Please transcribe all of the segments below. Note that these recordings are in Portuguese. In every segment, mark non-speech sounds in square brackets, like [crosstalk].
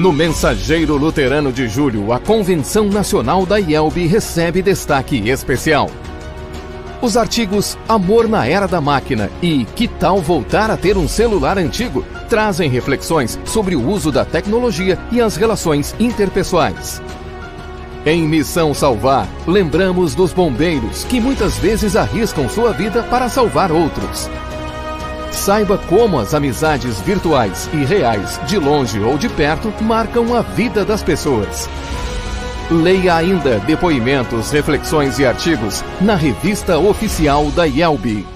No Mensageiro Luterano de Julho, a Convenção Nacional da IELB recebe destaque especial. Os artigos Amor na Era da Máquina e Que tal voltar a ter um celular antigo trazem reflexões sobre o uso da tecnologia e as relações interpessoais. Em Missão Salvar, lembramos dos bombeiros que muitas vezes arriscam sua vida para salvar outros. Saiba como as amizades virtuais e reais, de longe ou de perto, marcam a vida das pessoas. Leia ainda depoimentos, reflexões e artigos na revista oficial da IELB.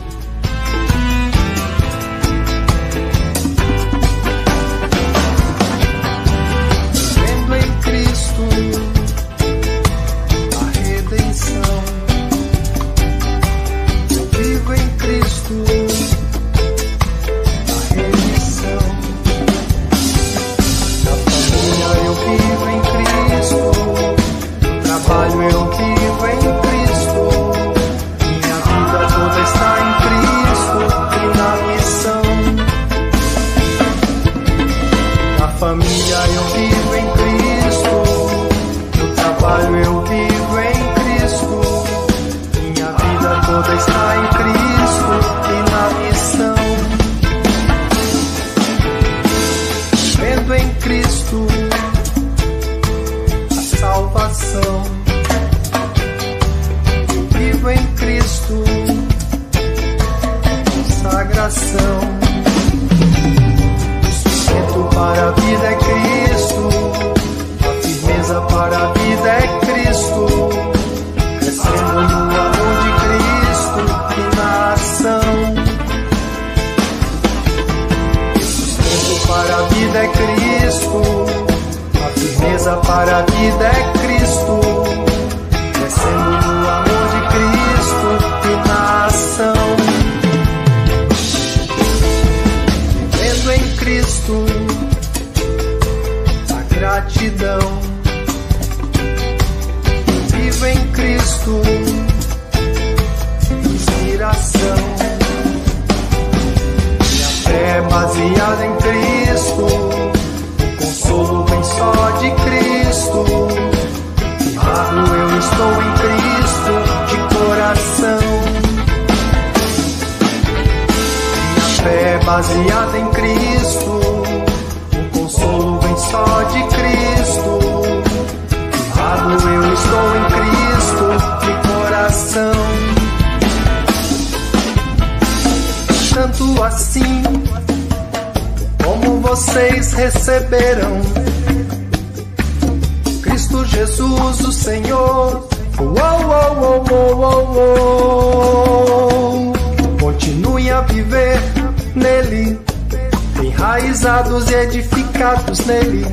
Edificados nele,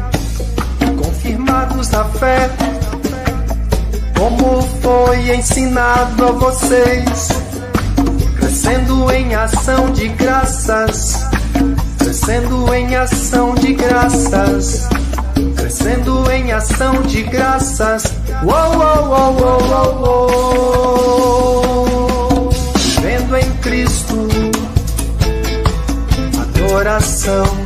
confirmados na fé, como foi ensinado a vocês, crescendo em ação de graças, crescendo em ação de graças. Crescendo em ação de graças. Uou, uou, uou, uou, uou, uou. Vivendo em Cristo, adoração.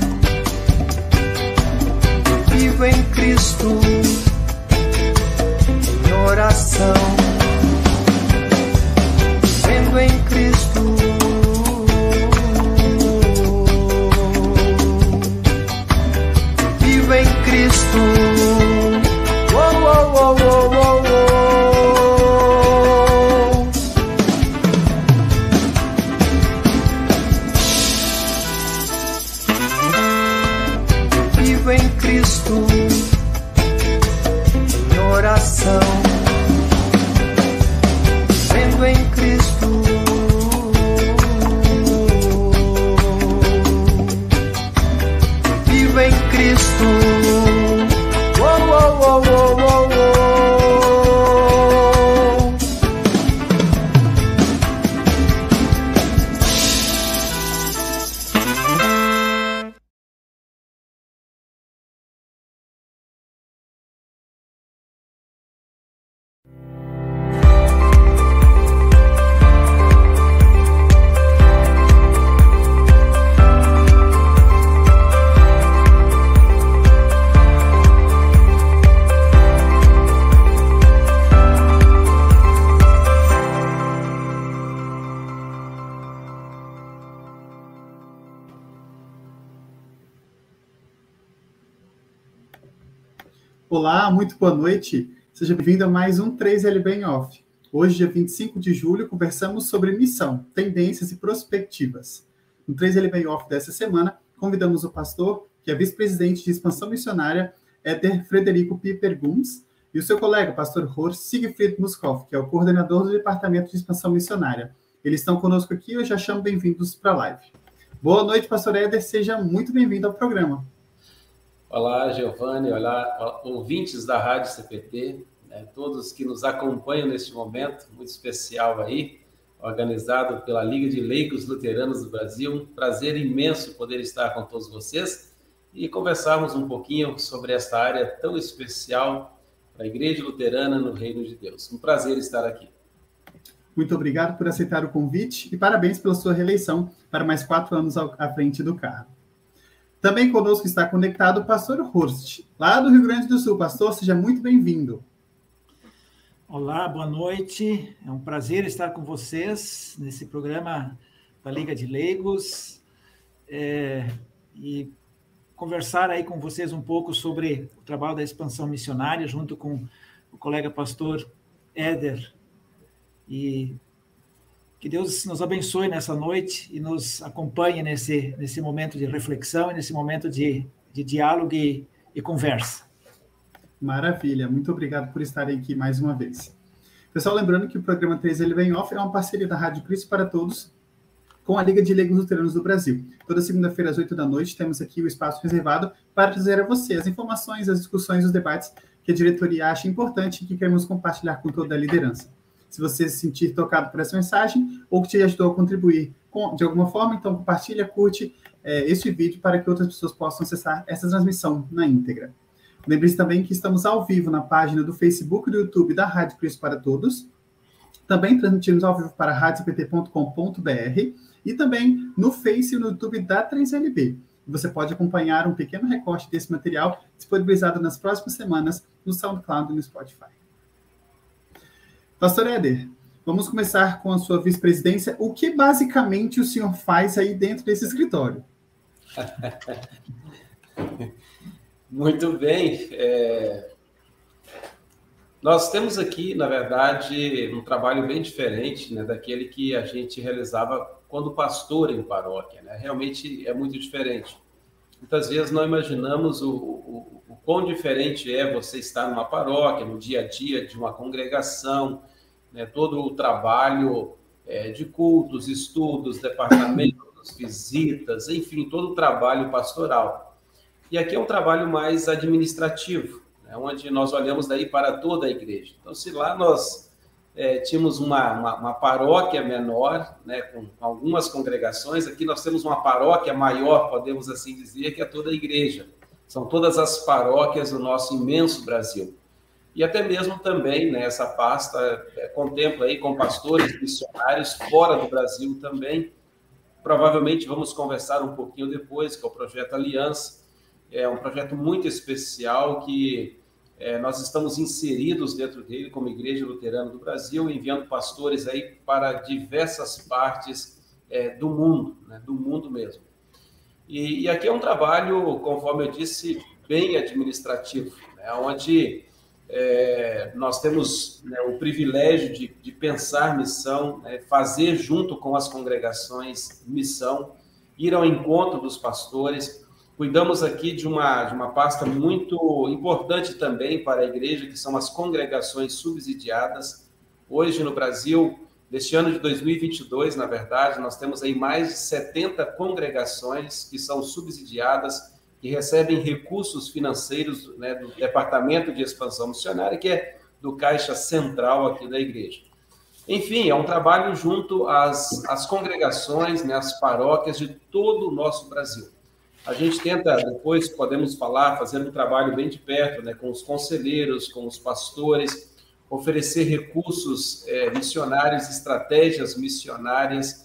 Olá, muito boa noite. Seja bem-vindo a mais um 3LB em Off. Hoje, dia 25 de julho, conversamos sobre missão, tendências e prospectivas. No 3LB em Off dessa semana, convidamos o pastor, que é vice-presidente de expansão missionária, Éder Frederico Piper Guns, e o seu colega, pastor Horst Siegfried Muskov, que é o coordenador do Departamento de Expansão Missionária. Eles estão conosco aqui e eu já chamo bem-vindos para a live. Boa noite, pastor Éder, seja muito bem-vindo ao programa. Olá, Giovanni, olá, ouvintes da Rádio CPT, né, todos que nos acompanham neste momento muito especial aí, organizado pela Liga de Leigos Luteranos do Brasil. Um prazer imenso poder estar com todos vocês e conversarmos um pouquinho sobre esta área tão especial para a Igreja Luterana no Reino de Deus. Um prazer estar aqui. Muito obrigado por aceitar o convite e parabéns pela sua reeleição para mais quatro anos à frente do cargo. Também conosco está conectado o pastor Horst, lá do Rio Grande do Sul. Pastor, seja muito bem-vindo. Olá, boa noite. É um prazer estar com vocês nesse programa da Liga de Leigos é, e conversar aí com vocês um pouco sobre o trabalho da expansão missionária, junto com o colega pastor Éder. E que Deus nos abençoe nessa noite e nos acompanhe nesse, nesse momento de reflexão e nesse momento de, de diálogo e, e conversa. Maravilha, muito obrigado por estarem aqui mais uma vez. Pessoal, lembrando que o programa 3 ele vem off é uma parceria da Rádio Cristo para Todos com a Liga de Leigos Luteranos do Brasil. Toda segunda-feira às 8 da noite temos aqui o espaço reservado para trazer a você as informações, as discussões, os debates que a diretoria acha importante e que queremos compartilhar com toda a liderança se você se sentir tocado por essa mensagem ou que te ajudou a contribuir de alguma forma, então compartilha, curte é, vídeo para que outras pessoas possam acessar essa transmissão na íntegra. Lembre-se também que estamos ao vivo na página do Facebook e do YouTube da Rádio Cristo para Todos. Também transmitimos ao vivo para radiocpt.com.br e também no Face e no YouTube da 3LB. Você pode acompanhar um pequeno recorte desse material disponibilizado nas próximas semanas no SoundCloud e no Spotify. Pastor Éder, vamos começar com a sua vice-presidência. O que basicamente o senhor faz aí dentro desse escritório? [laughs] Muito bem. É... Nós temos aqui, na verdade, um trabalho bem diferente né, daquele que a gente realizava quando pastor em paróquia. Né? Realmente é muito diferente. Muitas vezes não imaginamos o, o, o quão diferente é você estar numa paróquia, no dia a dia de uma congregação, né, todo o trabalho é, de cultos, estudos, departamentos, [coughs] visitas, enfim, todo o trabalho pastoral. E aqui é um trabalho mais administrativo, né, onde nós olhamos daí para toda a igreja. Então, se lá nós é, tínhamos uma, uma, uma, paróquia menor, né, com algumas congregações, aqui nós temos uma paróquia maior, podemos assim dizer, que é toda a igreja. São todas as paróquias do nosso imenso Brasil. E até mesmo também né, pasta é, contempla aí com pastores missionários fora do Brasil também. Provavelmente vamos conversar um pouquinho depois, que é o projeto Aliança. É um projeto muito especial que é, nós estamos inseridos dentro dele como Igreja Luterana do Brasil, enviando pastores aí para diversas partes é, do mundo, né, do mundo mesmo. E, e, aqui é um trabalho, conforme eu disse, bem administrativo, né, onde é, nós temos né, o privilégio de, de pensar missão, né, fazer junto com as congregações missão, ir ao encontro dos pastores. Cuidamos aqui de uma, de uma pasta muito importante também para a igreja, que são as congregações subsidiadas. Hoje no Brasil, neste ano de 2022, na verdade, nós temos aí mais de 70 congregações que são subsidiadas que recebem recursos financeiros né, do Departamento de Expansão Missionária, que é do Caixa Central aqui da igreja. Enfim, é um trabalho junto às, às congregações, né, às paróquias de todo o nosso Brasil. A gente tenta, depois podemos falar, fazer um trabalho bem de perto, né, com os conselheiros, com os pastores, oferecer recursos é, missionários, estratégias missionárias,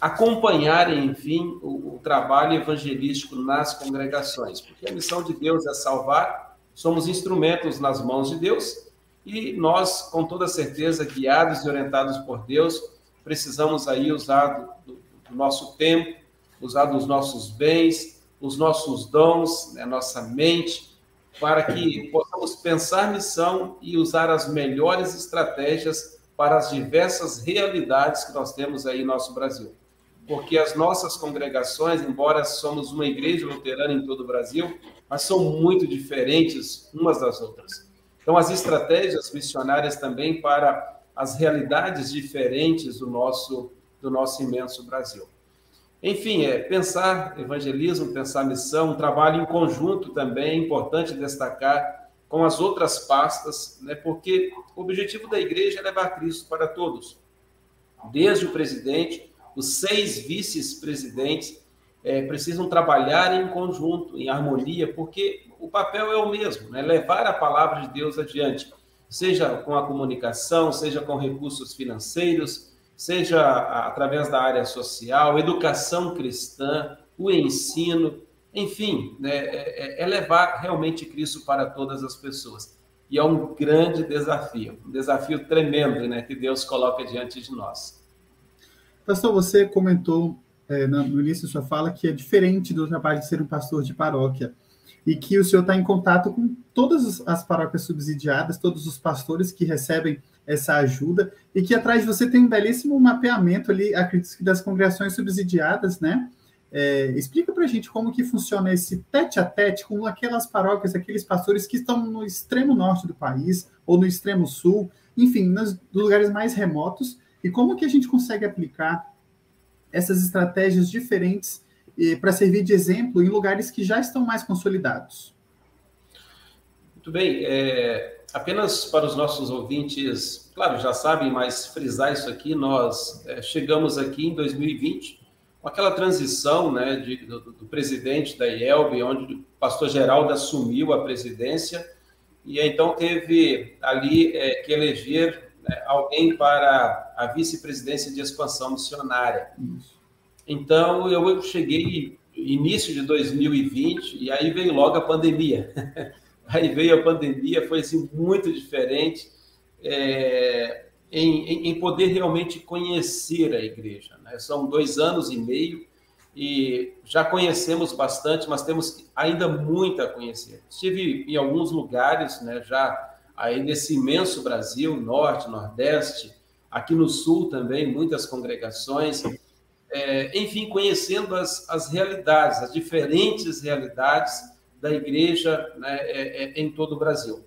acompanharem, enfim, o, o, trabalho evangelístico nas congregações, porque a missão de Deus é salvar, somos instrumentos nas mãos de Deus e nós, com toda certeza, guiados e orientados por Deus, precisamos aí usar do, do nosso tempo, usar dos nossos bens, os nossos dons, né, nossa mente, para que possamos pensar missão e usar as melhores estratégias para as diversas realidades que nós temos aí no nosso Brasil. Porque as nossas congregações, embora somos uma igreja luterana em todo o Brasil, mas são muito diferentes umas das outras. Então, as estratégias missionárias também para as realidades diferentes do nosso, do nosso imenso Brasil. Enfim, é pensar evangelismo, pensar missão, um trabalho em conjunto também, é importante destacar com as outras pastas, né, porque o objetivo da igreja é levar Cristo para todos, desde o presidente, os seis vice-presidentes é, precisam trabalhar em conjunto, em harmonia, porque o papel é o mesmo, né, levar a palavra de Deus adiante, seja com a comunicação, seja com recursos financeiros, seja através da área social, educação cristã, o ensino, enfim, né, é, é, é levar realmente Cristo para todas as pessoas. E é um grande desafio, um desafio tremendo né, que Deus coloca diante de nós. Pastor, você comentou é, no início da sua fala que é diferente do trabalho de ser um pastor de paróquia e que o senhor está em contato com todas as paróquias subsidiadas, todos os pastores que recebem essa ajuda, e que atrás de você tem um belíssimo mapeamento ali, acredito que das congregações subsidiadas, né? É, explica para a gente como que funciona esse tete a tete com aquelas paróquias, aqueles pastores que estão no extremo norte do país ou no extremo sul, enfim, nos lugares mais remotos, e como que a gente consegue aplicar essas estratégias diferentes para servir de exemplo em lugares que já estão mais consolidados. Muito bem. É, apenas para os nossos ouvintes, claro, já sabem, mas frisar isso aqui, nós é, chegamos aqui em 2020 com aquela transição né, de, do, do, presidente da IELB, onde o pastor Geraldo assumiu a presidência, e então teve ali é, que eleger né, alguém para a vice-presidência de expansão missionária. Isso. Então, eu cheguei início de 2020 e aí veio logo a pandemia. [laughs] aí veio a pandemia, foi assim, muito diferente é, em, em, poder realmente conhecer a igreja. Né? São dois anos e meio e já conhecemos bastante, mas temos ainda muito a conhecer. Estive em alguns lugares, né, já aí nesse imenso Brasil, norte, nordeste, aqui no sul também, muitas congregações é, enfim, conhecendo as, as realidades, as diferentes realidades da igreja né, é, é, em todo o Brasil.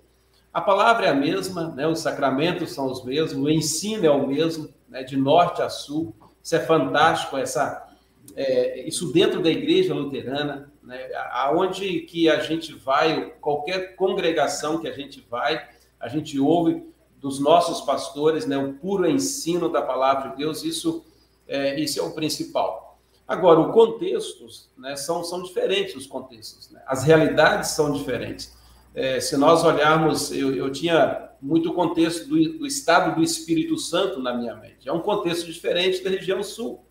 A palavra é a mesma, né, os sacramentos são os mesmos, o ensino é o mesmo, né, de norte a sul. Isso é fantástico, essa, é, isso dentro da igreja luterana, né, aonde que a gente vai, qualquer congregação que a gente vai, a gente ouve dos nossos pastores né, o puro ensino da palavra de Deus, isso é, esse é o principal. Agora, o contexto, né, são, são diferentes os contextos, né? as realidades são diferentes. É, se nós olharmos, eu, eu tinha muito contexto do, do, estado do Espírito Santo na minha mente. É um contexto diferente da região sul.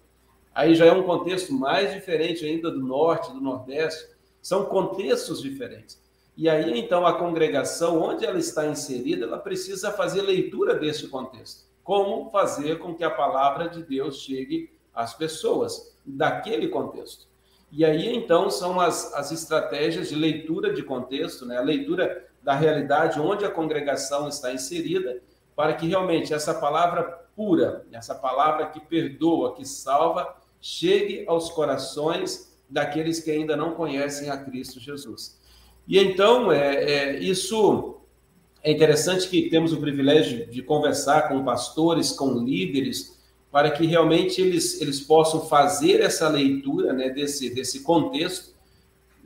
Aí já é um contexto mais diferente ainda do norte, do nordeste. São contextos diferentes. E aí, então, a congregação, onde ela está inserida, ela precisa fazer leitura desse contexto como fazer com que a palavra de Deus chegue às pessoas daquele contexto. E aí, então, são as, as estratégias de leitura de contexto, né? a leitura da realidade onde a congregação está inserida, para que realmente essa palavra pura, essa palavra que perdoa, que salva, chegue aos corações daqueles que ainda não conhecem a Cristo Jesus. E então, é, é isso é interessante que temos o privilégio de conversar com pastores, com líderes, para que realmente eles, eles possam fazer essa leitura né, desse, desse contexto.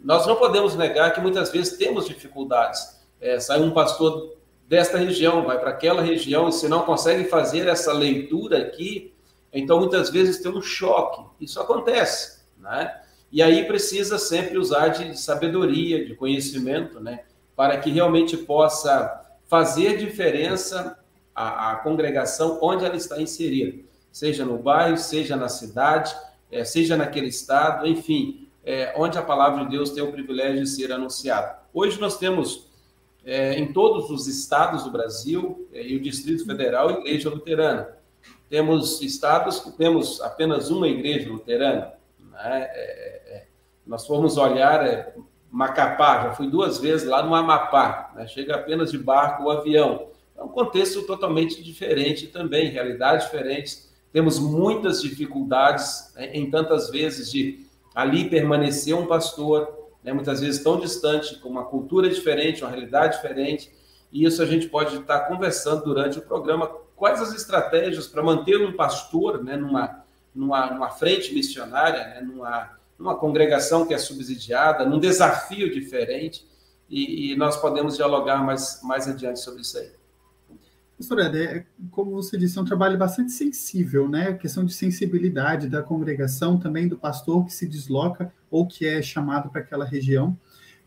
Nós não podemos negar que muitas vezes temos dificuldades. É, sai um pastor desta região, vai para aquela região, e se não consegue fazer essa leitura aqui, então muitas vezes tem um choque. Isso acontece, né? E aí precisa sempre usar de sabedoria, de conhecimento, né? Para que realmente possa fazer diferença a, a congregação onde ela está inserida, seja no bairro, seja na cidade, é, seja naquele estado, enfim, é, onde a palavra de Deus tem o privilégio de ser anunciada. Hoje nós temos é, em todos os estados do Brasil é, e o Distrito Federal igreja luterana. Temos estados que temos apenas uma igreja luterana. Né? É, é, nós formos olhar Macapá, já fui duas vezes lá no Amapá, né? chega apenas de barco ou avião. É um contexto totalmente diferente também, realidades diferentes. Temos muitas dificuldades né, em tantas vezes de ali permanecer um pastor, né, muitas vezes tão distante, com uma cultura diferente, uma realidade diferente. E isso a gente pode estar conversando durante o programa. Quais as estratégias para manter um pastor né, numa, numa, numa frente missionária, né, numa numa congregação que é subsidiada, num desafio diferente, e, e nós podemos dialogar mais, mais adiante sobre isso aí. Pastor Eder, como você disse, é um trabalho bastante sensível, né? A questão de sensibilidade da congregação, também do pastor que se desloca ou que é chamado para aquela região.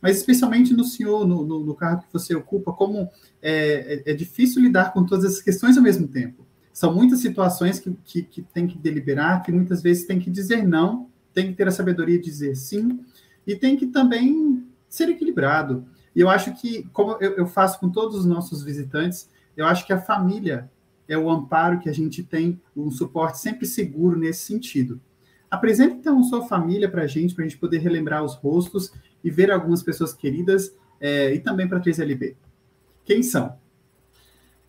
Mas especialmente no senhor, no, no, no cargo que você ocupa, como é, é, é, difícil lidar com todas essas questões ao mesmo tempo. São muitas situações que, que, que tem que deliberar, que muitas vezes tem que dizer não tem que ter a sabedoria de dizer sim e tem que também ser equilibrado. E eu acho que, como eu, eu faço com todos os nossos visitantes, eu acho que a família é o amparo que a gente tem, um suporte sempre seguro nesse sentido. Apresente então sua família para a gente, para a gente poder relembrar os rostos e ver algumas pessoas queridas é, e também para a 3LB. Quem são?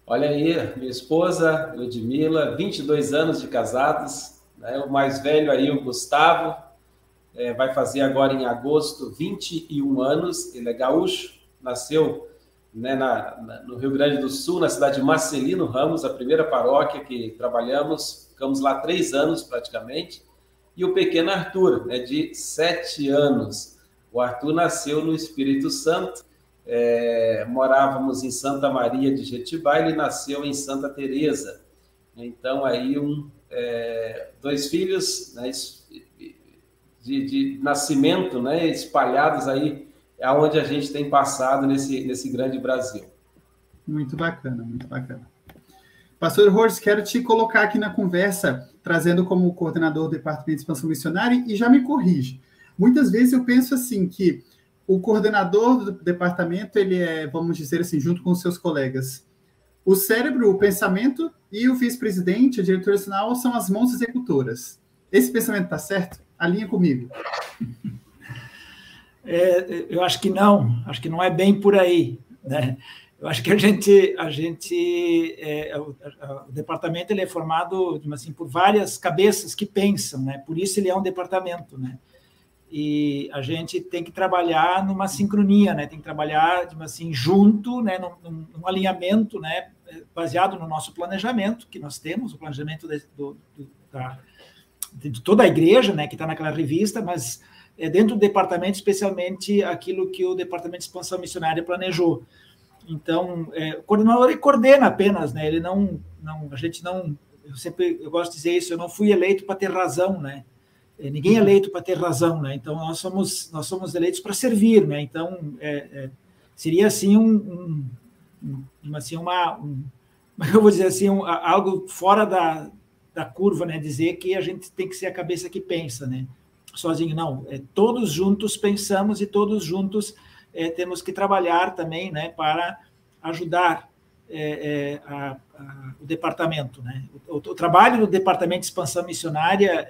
Olha aí, minha esposa, Ludmila, 22 anos de casados, né? O mais velho aí, o Gustavo, é, vai fazer agora em agosto 21 anos. Ele é gaúcho, nasceu né, na, na, no Rio Grande do Sul, na cidade de Marcelino Ramos, a primeira paróquia que trabalhamos. Ficamos lá três anos praticamente. E o pequeno Arthur, né, de sete anos. O Arthur nasceu no Espírito Santo. É, morávamos em Santa Maria de Jetibá, ele nasceu em Santa Teresa. Então aí um é, dois filhos né, de, de, nascimento, né, espalhados aí, aonde a gente tem passado nesse, nesse grande Brasil. Muito bacana, muito bacana. Pastor Horst, quero te colocar aqui na conversa, trazendo como coordenador do Departamento de Expansão Missionária, e já me corrige. Muitas vezes eu penso assim, que o coordenador do departamento, ele é, vamos dizer assim, junto com seus colegas, o cérebro, o pensamento e o vice-presidente, a diretora nacional, são as mãos executoras. Esse pensamento está certo? Alinha comigo. [laughs] É, eu acho que não, acho que não é bem por aí. Né? Eu acho que a gente, a gente é, o, o, departamento ele é formado assim, por várias cabeças que pensam, né? por isso ele é um departamento. Né? e a gente tem que trabalhar numa sincronia, né? Tem que trabalhar, assim, junto, né? Num, num alinhamento, né? Baseado no nosso planejamento que nós temos, o planejamento de, do, do, da, de toda a igreja, né? Que está naquela revista, mas é dentro do departamento, especialmente aquilo que o departamento de expansão missionária planejou. Então, é, o coordenador ele coordena apenas, né? Ele não, não, a gente não, eu sempre eu gosto de dizer isso, eu não fui eleito para ter razão, né? É, ninguém é eleito para ter razão, né? Então nós somos nós somos eleitos para servir, né? Então é, é, seria assim um, um, um assim uma um, eu vou dizer assim um, algo fora da, da curva, né? Dizer que a gente tem que ser a cabeça que pensa, né? Sozinho não, é, todos juntos pensamos e todos juntos é, temos que trabalhar também, né? Para ajudar é, a, a, o departamento, né? O, o, trabalho do departamento de expansão missionária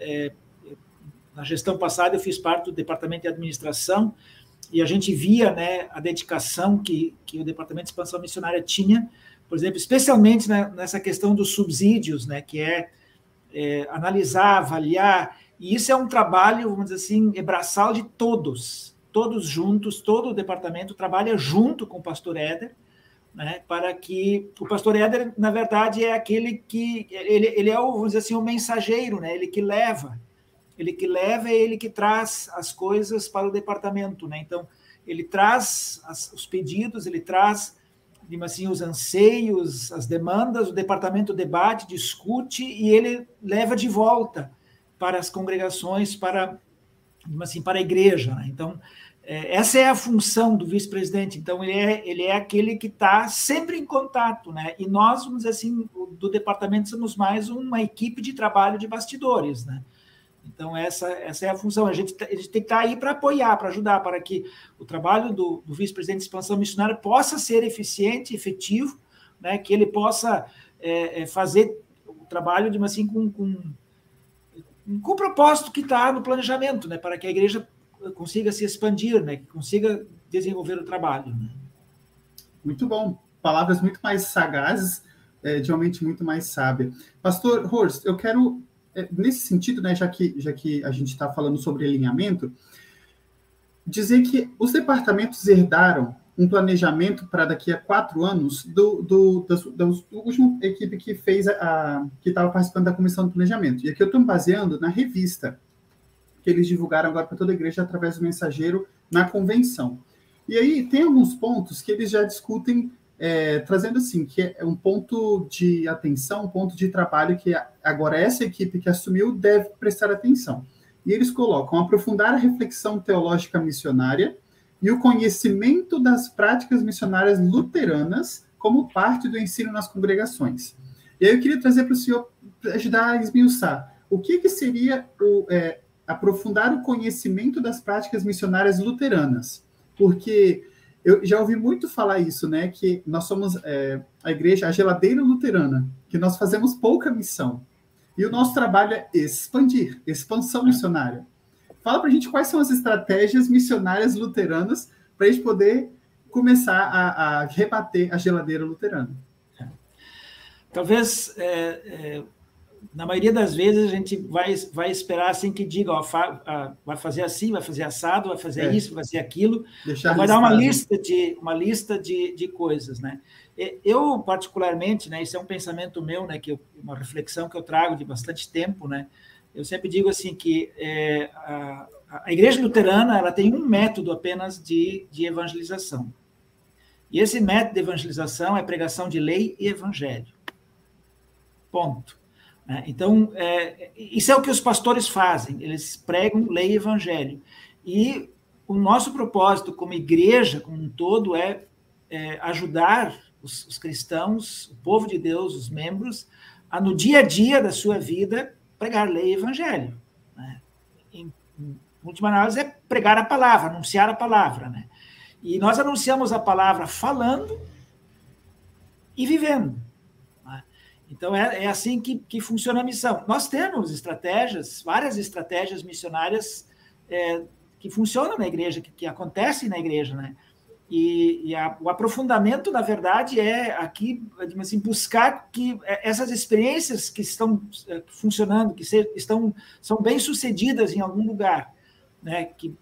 na gestão passada, eu fiz parte do departamento de administração e a gente via né, a dedicação que, que o departamento de expansão missionária tinha, por exemplo, especialmente né, nessa questão dos subsídios, né, que é, é, analisar, avaliar, e isso é um trabalho, vamos dizer assim, é braçal de todos, todos juntos, todo o departamento trabalha junto com o pastor Éder, né, para que o pastor Éder, na verdade, é aquele que ele, ele é o, vamos dizer assim, o mensageiro, né, ele que leva ele que leva é ele que traz as coisas para o departamento, né? Então, ele traz as, os pedidos, ele traz assim, os anseios, as demandas, o departamento debate, discute e ele leva de volta para as congregações, para assim, para a igreja. Né? Então, é, essa é a função do vice-presidente. Então, ele é, ele é aquele que está sempre em contato, né? E nós, vamos dizer assim, do departamento somos mais uma equipe de trabalho de bastidores, né? Então, essa, essa é a função. A gente, a gente tem que estar aí para apoiar, para ajudar, para que o trabalho do, do vice-presidente de expansão missionária possa ser eficiente, efetivo, né, que ele possa é, é, fazer o trabalho de assim, com, com, com o propósito que está no planejamento, né, para que a igreja consiga se expandir, né? que consiga desenvolver o trabalho. Né? Muito bom. Palavras muito mais sagazes, é, de uma mente muito mais sábia. Pastor Horst, eu quero, nesse sentido, né, já, que, já que a gente está falando sobre alinhamento, dizer que os departamentos herdaram um planejamento para daqui a quatro anos do, do, da, última equipe que fez a, a que estava participando da comissão de planejamento. E aqui eu estou baseando na revista que eles divulgaram agora para toda a igreja através do mensageiro na convenção. E aí tem alguns pontos que eles já discutem, é, trazendo assim, que é um ponto de atenção, um ponto de trabalho que agora essa equipe que assumiu deve prestar atenção. E eles colocam aprofundar a reflexão teológica missionária e o conhecimento das práticas missionárias luteranas como parte do ensino nas congregações. E aí eu queria trazer para o senhor ajudar a esmiuçar o que, que seria o, é, aprofundar o conhecimento das práticas missionárias luteranas, porque eu já ouvi muito falar isso, né? Que nós somos é, a igreja, a geladeira luterana, que nós fazemos pouca missão. E o nosso trabalho é expandir, expansão missionária. Fala para a gente quais são as estratégias missionárias luteranas para a gente poder começar a, a, rebater a geladeira luterana. Talvez é, é na maioria das vezes a gente vai, vai esperar assim que diga, ó, fa, vai fazer assim, vai fazer assado, vai fazer é. isso, vai fazer aquilo, Deixar vai dar uma lista de uma lista de, de coisas, né? Eu particularmente, né, isso é um pensamento meu, né, que eu, uma reflexão que eu trago de bastante tempo, né? Eu sempre digo assim que é, a, a igreja luterana ela tem um método apenas de, de evangelização. E esse método de evangelização é pregação de lei e evangelho. Ponto. Né? Então, é, isso é o que os pastores fazem, eles pregam lei e evangelho. E o nosso propósito como igreja, como um todo, é, é ajudar os, os, cristãos, o povo de Deus, os membros, a no dia a dia da sua vida pregar lei e evangelho. Né? Em, em última análise, é pregar a palavra, anunciar a palavra. Né? E nós anunciamos a palavra falando e vivendo. Então, é, é assim que, que funciona a missão. Nós temos estratégias, várias estratégias missionárias é, que funcionam na igreja, que, que acontecem na igreja, né? E, e a, o aprofundamento, na verdade, é aqui, assim, buscar que essas experiências que estão é, funcionando, que se, estão, são bem sucedidas em algum lugar, né? Que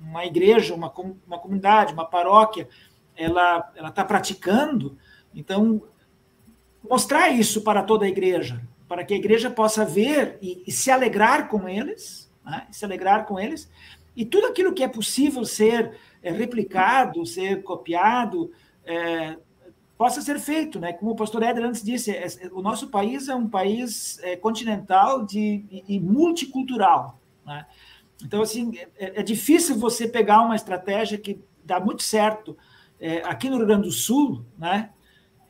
uma igreja, uma, uma comunidade, uma paróquia, ela está praticando, então mostrar isso para toda a igreja, para que a igreja possa ver e, e se alegrar com eles, né? se alegrar com eles, e tudo aquilo que é possível ser é, replicado, ser copiado, é, possa ser feito, né? Como o pastor Éder antes disse, é, é, o nosso país é um país é, continental de, e, e multicultural, né? Então, assim, é, é, difícil você pegar uma estratégia que dá muito certo aqui no Rio Grande do Sul, né?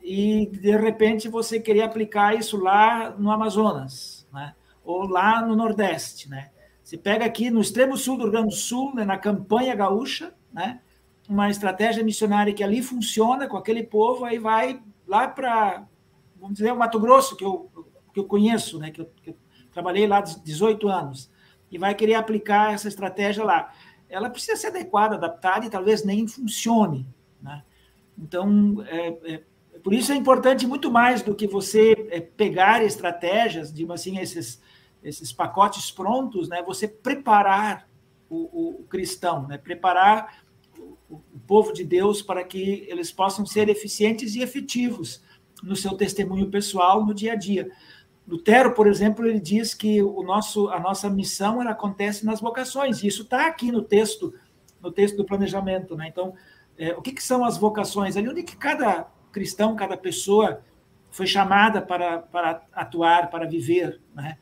E de repente você queria aplicar isso lá no Amazonas, né? ou lá no Nordeste. Né? Você pega aqui no extremo sul do Rio Grande do Sul, né, na campanha gaúcha, né, uma estratégia missionária que ali funciona com aquele povo, aí vai lá para, vamos dizer, o Mato Grosso, que eu, que eu conheço, né, que eu, que eu trabalhei lá 18 anos, e vai querer aplicar essa estratégia lá. Ela precisa ser adequada, adaptada e talvez nem funcione. Né? Então, é, é por isso é importante muito mais do que você é, pegar estratégias, de assim, esses, esses pacotes prontos, né? Você preparar o, o cristão, né? Preparar o, o povo de Deus para que eles possam ser eficientes e efetivos no seu testemunho pessoal no dia a dia. Lutero, por exemplo, ele diz que o nosso, a nossa missão ela acontece nas vocações. E isso está aqui no texto, no texto do planejamento, né? Então, é, o que, que, são as vocações? Ali onde que cada cristão, cada pessoa foi chamada para, para atuar, para viver. Né?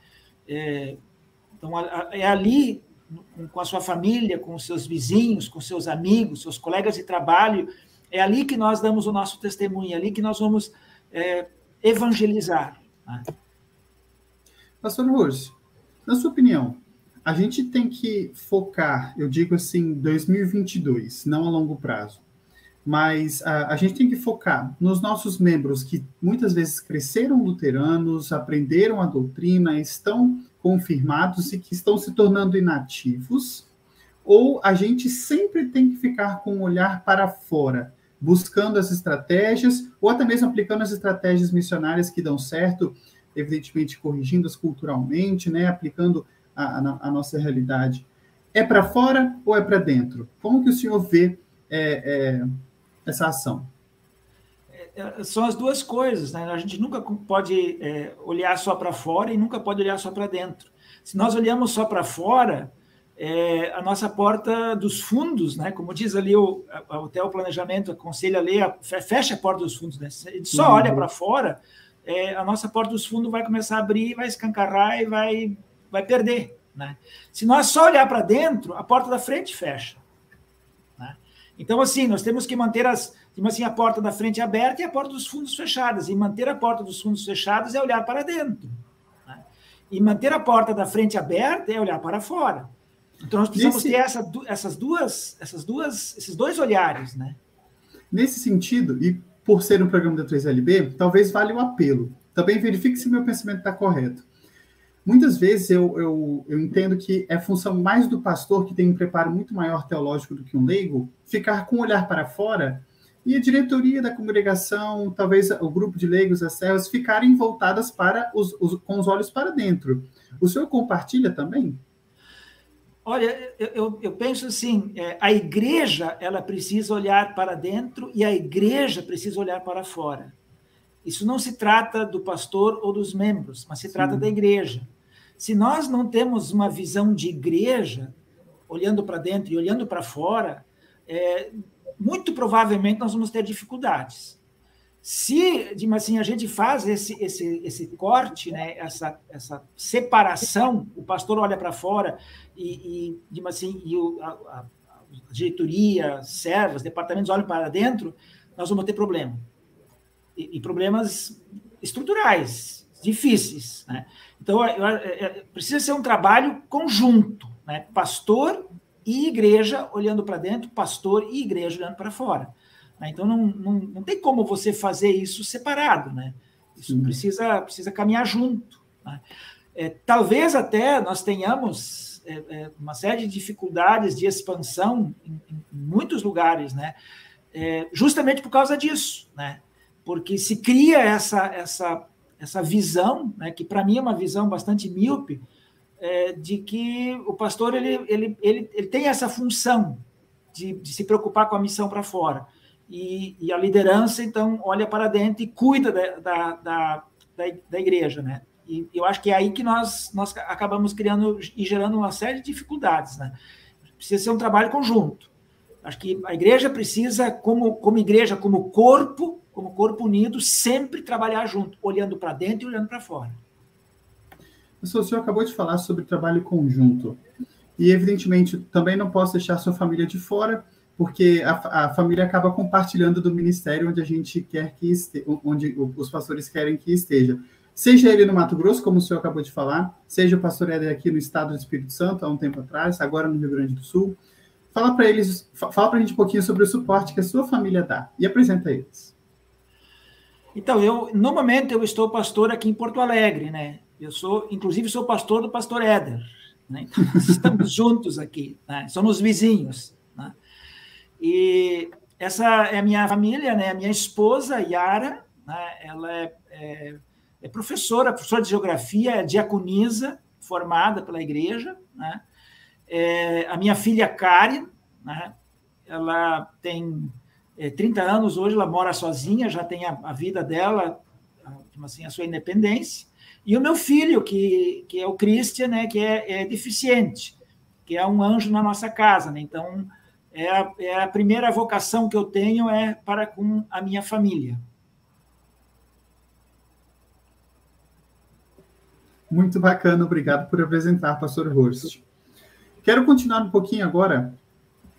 É, então, é ali, com a sua família, com os seus vizinhos, com seus amigos, seus colegas de trabalho, é ali que nós damos o nosso testemunho, é ali que nós vamos é, evangelizar. Né? Pastor Rose, na sua opinião, a gente tem que focar, eu digo assim, 2022, não a longo prazo, mas a, a, gente tem que focar nos nossos membros que muitas vezes cresceram luteranos, aprenderam a doutrina, estão confirmados e que estão se tornando inativos, Ou a gente sempre tem que ficar com o um olhar para fora, buscando as estratégias, ou até mesmo aplicando as estratégias missionárias que dão certo, evidentemente corrigindo-as culturalmente, né, aplicando a, a, a nossa realidade. É para fora ou é para dentro? Como que o senhor vê é, é, essa ação? É, são as duas coisas, né? A gente nunca pode é, olhar só para fora e nunca pode olhar só para dentro. Se nós olhamos só para fora, é, a nossa porta dos fundos, né? Como diz ali o, até o planejamento aconselha a ler, fecha a porta dos fundos, né? Se a gente só uhum. olha para fora, é, a nossa porta dos fundos vai começar a abrir, vai escancarar e vai, vai perder, né? Se nós só olhar para dentro, a porta da frente fecha. Então, assim, nós temos que manter as, assim, a porta da frente aberta e a porta dos fundos fechadas. E manter a porta dos fundos fechadas é olhar para dentro. Né? E manter a porta da frente aberta é olhar para fora. Então nós precisamos ter essa, essas duas, essas duas, esses dois olhares, né? Nesse sentido, e por ser um programa da 3LB, talvez valha o apelo. Também verifique se meu pensamento está correto. Muitas vezes eu, eu, eu entendo que é função mais do pastor, que tem um preparo muito maior teológico do que um leigo, ficar com o olhar para fora e a diretoria da congregação, talvez o grupo de leigos, as servas, ficarem voltadas para os, os, com os olhos para dentro. O senhor compartilha também? Olha, eu, eu penso assim, é, a igreja ela precisa olhar para dentro e a igreja precisa olhar para fora. Isso não se trata do pastor ou dos membros, mas se Sim. trata da igreja. Se nós não temos uma visão de igreja, olhando para dentro e olhando para fora, é, muito provavelmente nós vamos ter dificuldades. Se, assim, a gente faz esse, esse, esse corte, né, essa, essa separação, o pastor olha para fora e, e, assim, e o, a, a, diretoria, servas, departamentos olham para dentro, nós vamos ter problema. E, e problemas estruturais, difíceis. Né? Então, eu, eu, é, é, precisa ser um trabalho conjunto, né? pastor e igreja olhando para dentro, pastor e igreja olhando para fora. Né? Então, não, não, não tem como você fazer isso separado, né? Isso uhum. precisa, precisa caminhar junto. Né? É, talvez até nós tenhamos é, é, uma série de dificuldades de expansão em, em muitos lugares, né? É, justamente por causa disso, né? Porque se cria essa, essa, essa visão, né, que para mim é uma visão bastante míope, é, de que o pastor ele, ele, ele, ele tem essa função de, de se preocupar com a missão para fora e, e, a liderança, então, olha para dentro e cuida da, da, da, da, igreja, né? E eu acho que é aí que nós, nós acabamos criando e gerando uma série de dificuldades, né? Precisa ser um trabalho conjunto. Acho que a igreja precisa, como, como igreja, como corpo, como corpo unido, sempre trabalhar junto, olhando para dentro e olhando para fora. O senhor acabou de falar sobre trabalho conjunto. E, evidentemente, também não posso deixar sua família de fora, porque a, a, família acaba compartilhando do ministério onde a gente quer que esteja, onde os pastores querem que esteja. Seja ele no Mato Grosso, como o senhor acabou de falar, seja o pastor Éder aqui no estado do Espírito Santo, há um tempo atrás, agora no Rio Grande do Sul. Fala para eles, fala para a gente um pouquinho sobre o suporte que a sua família dá e apresenta eles. Então, eu, no momento, eu estou pastor aqui em Porto Alegre, né? Eu sou, inclusive, sou pastor do pastor Éder. Né? Então, estamos [laughs] juntos aqui, né? somos vizinhos. E essa é a minha família, né? A minha esposa, Yara, né? ela é, é, é professora, professora de geografia, é diaconisa, formada pela igreja, né? É, a minha filha Karen, né? ela tem é, 30 anos hoje, ela mora sozinha, já tem a, a vida dela, assim, a sua independência. E o meu filho, que, que é o Christian, né, que é, é deficiente, que é um anjo na nossa casa. Né? Então, é a, é a primeira vocação que eu tenho é para com a minha família. Muito bacana, obrigado por apresentar, pastor Horst. Quero continuar um pouquinho agora,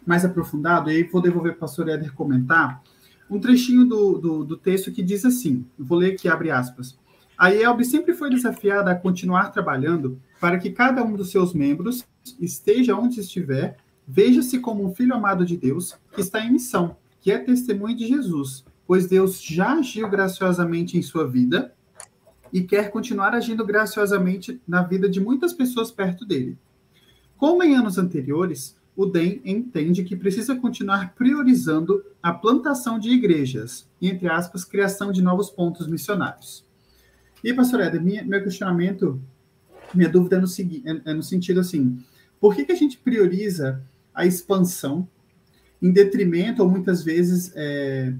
mais aprofundado, e aí vou devolver para o pastor Éder comentar um trechinho do, do, do, texto que diz assim, vou ler aqui, abre aspas. A IELB sempre foi desafiada a continuar trabalhando para que cada um dos seus membros esteja onde estiver Veja-se como um filho amado de Deus que está em missão, que é testemunho de Jesus, pois Deus já agiu graciosamente em sua vida e quer continuar agindo graciosamente na vida de muitas pessoas perto dele. Como em anos anteriores, o DEM entende que precisa continuar priorizando a plantação de igrejas, entre aspas, criação de novos pontos missionários. E, pastor Éder, minha, meu questionamento, minha dúvida é no, é, é no sentido assim, por que, que a gente prioriza a expansão em detrimento, ou muitas vezes, é,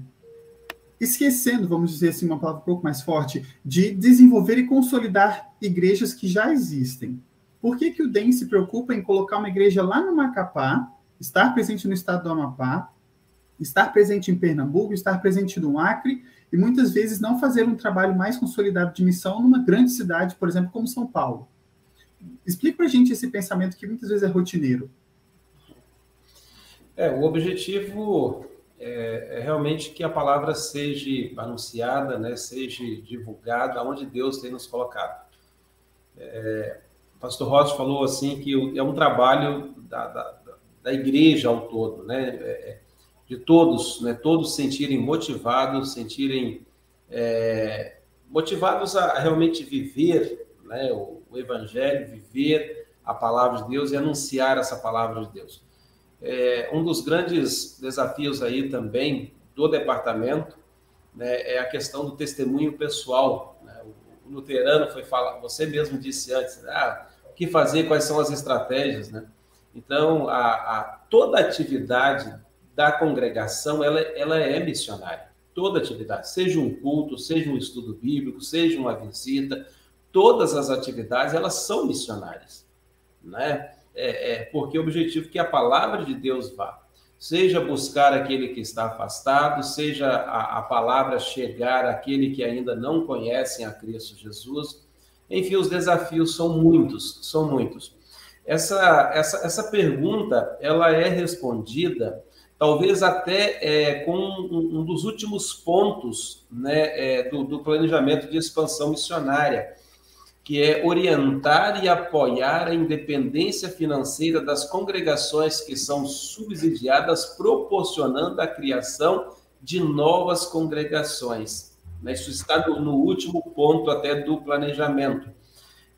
esquecendo, vamos dizer assim, uma palavra um pouco mais forte, de desenvolver e consolidar igrejas que já existem? Por que, que o DEM se preocupa em colocar uma igreja lá no Macapá, estar presente no estado do Amapá, estar presente em Pernambuco, estar presente no Acre, e muitas vezes não fazer um trabalho mais consolidado de missão numa grande cidade, por exemplo, como São Paulo? Explica para a gente esse pensamento que muitas vezes é rotineiro. É, o objetivo é, é, realmente que a palavra seja anunciada, né, seja divulgada onde Deus tem nos colocado. É, pastor Ross falou assim que é um trabalho da, da, da igreja ao todo, né? É, é, de todos, né? Todos sentirem motivados, sentirem é, motivados a realmente viver, né? O, o, evangelho, viver a palavra de Deus e anunciar essa palavra de Deus. É, um dos grandes desafios aí também do departamento né, é a questão do testemunho pessoal. Né? O, o luterano foi falar, você mesmo disse antes, ah, o que fazer, quais são as estratégias, né? Então, a, a, toda atividade da congregação, ela, ela é missionária. Toda atividade, seja um culto, seja um estudo bíblico, seja uma visita, todas as atividades, elas são missionárias, né? É, é, porque o objetivo é que a palavra de Deus vá, seja buscar aquele que está afastado, seja a, a palavra chegar àquele que ainda não conhecem a Cristo Jesus, enfim, os desafios são muitos, são muitos. Essa, essa, essa pergunta, ela é respondida, talvez até é, com um, dos últimos pontos né, é, do, do planejamento de expansão missionária, que é orientar e apoiar a independência financeira das congregações que são subsidiadas, proporcionando a criação de novas congregações. Né? Isso está no, último ponto até do planejamento.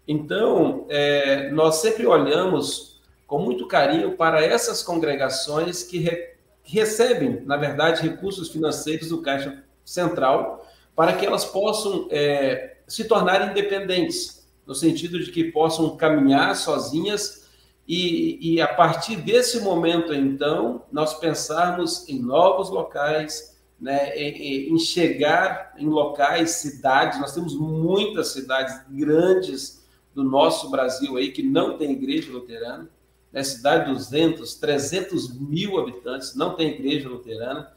Então, é, nós sempre olhamos com muito carinho para essas congregações que, re, que recebem, na verdade, recursos financeiros do Caixa Central, para que elas possam é, se tornar independentes, no sentido de que possam caminhar sozinhas e, e, a partir desse momento, então, nós pensarmos em novos locais, né, em, chegar em locais, cidades, nós temos muitas cidades grandes do nosso Brasil aí que não tem igreja luterana, né, cidade de 200, 300 mil habitantes, não tem igreja luterana,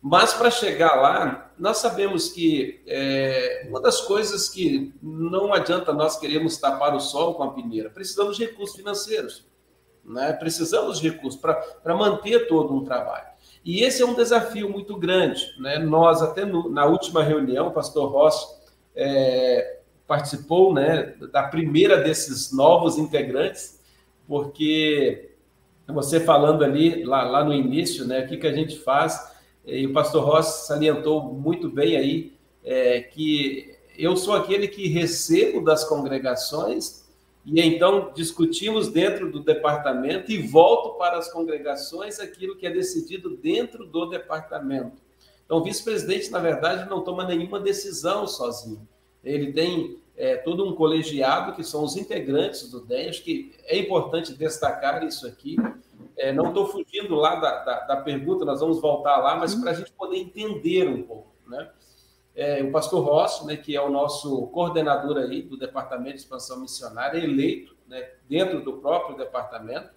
mas para chegar lá, nós sabemos que é, uma das coisas que não adianta nós queremos tapar o sol com a peneira, precisamos de recursos financeiros, né? precisamos de recursos para manter todo um trabalho. E esse é um desafio muito grande. Né? Nós, até no, na última reunião, o pastor Ross é, participou né, da primeira desses novos integrantes, porque você falando ali, lá, lá no início, né, o que, que a gente faz, e o pastor Ross salientou muito bem aí, é, que eu sou aquele que recebo das congregações e então discutimos dentro do departamento e volto para as congregações aquilo que é decidido dentro do departamento. Então, o vice-presidente, na verdade, não toma nenhuma decisão sozinho. Ele tem é, todo um colegiado, que são os integrantes do DEM. Acho que é importante destacar isso aqui. É, não estou fugindo lá da, da, da, pergunta, nós vamos voltar lá, mas para a gente poder entender um pouco. Né? É, o pastor Ross, né, que é o nosso coordenador aí do Departamento de Expansão Missionária, eleito né, dentro do próprio departamento.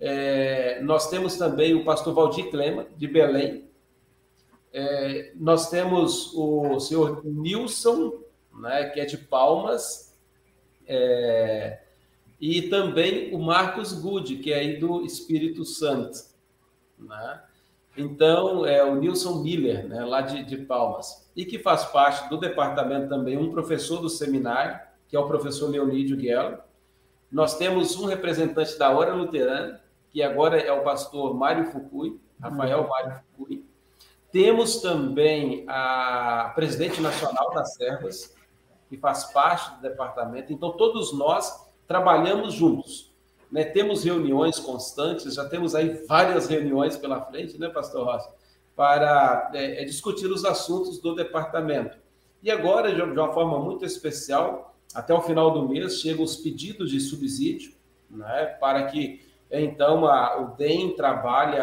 É, nós temos também o pastor Valdir Clema, de Belém. É, nós temos o senhor Nilson, né, que é de Palmas. É, e também o Marcos Good, que é aí do Espírito Santo. Né? Então, é o Nilson Miller, né, lá de, de Palmas, e que faz parte do departamento também um professor do seminário, que é o professor Leonídio Guello. Nós temos um representante da Hora Luterana, que agora é o pastor Mário Fukui, Rafael uhum. Mário Fukui. Temos também a presidente nacional das Servas, que faz parte do departamento. Então, todos nós trabalhamos juntos. Né, temos reuniões constantes, já temos aí várias reuniões pela frente, né, Pastor Rossi, para é, é, discutir os assuntos do departamento. E agora, de uma forma muito especial, até o final do mês, chegam os pedidos de subsídio, né, para que, então, a, o DEM trabalhe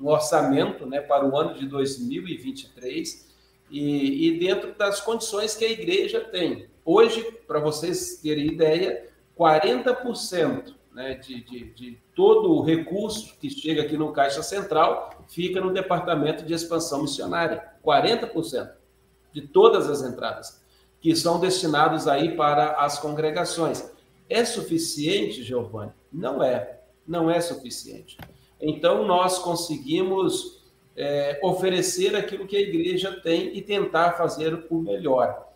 um orçamento né, para o ano de 2023 e, e dentro das condições que a igreja tem. Hoje, para vocês terem ideia, 40% né, de, de, de, todo o recurso que chega aqui no Caixa Central fica no Departamento de Expansão Missionária. 40% de todas as entradas que são destinados aí para as congregações. É suficiente, Giovanni? Não é. Não é suficiente. Então, nós conseguimos é, oferecer aquilo que a igreja tem e tentar fazer o melhor.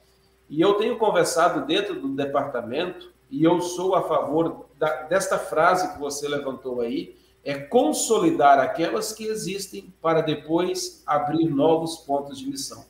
E eu tenho conversado dentro do departamento, e eu sou a favor da, desta frase que você levantou aí, é consolidar aquelas que existem para depois abrir novos pontos de missão.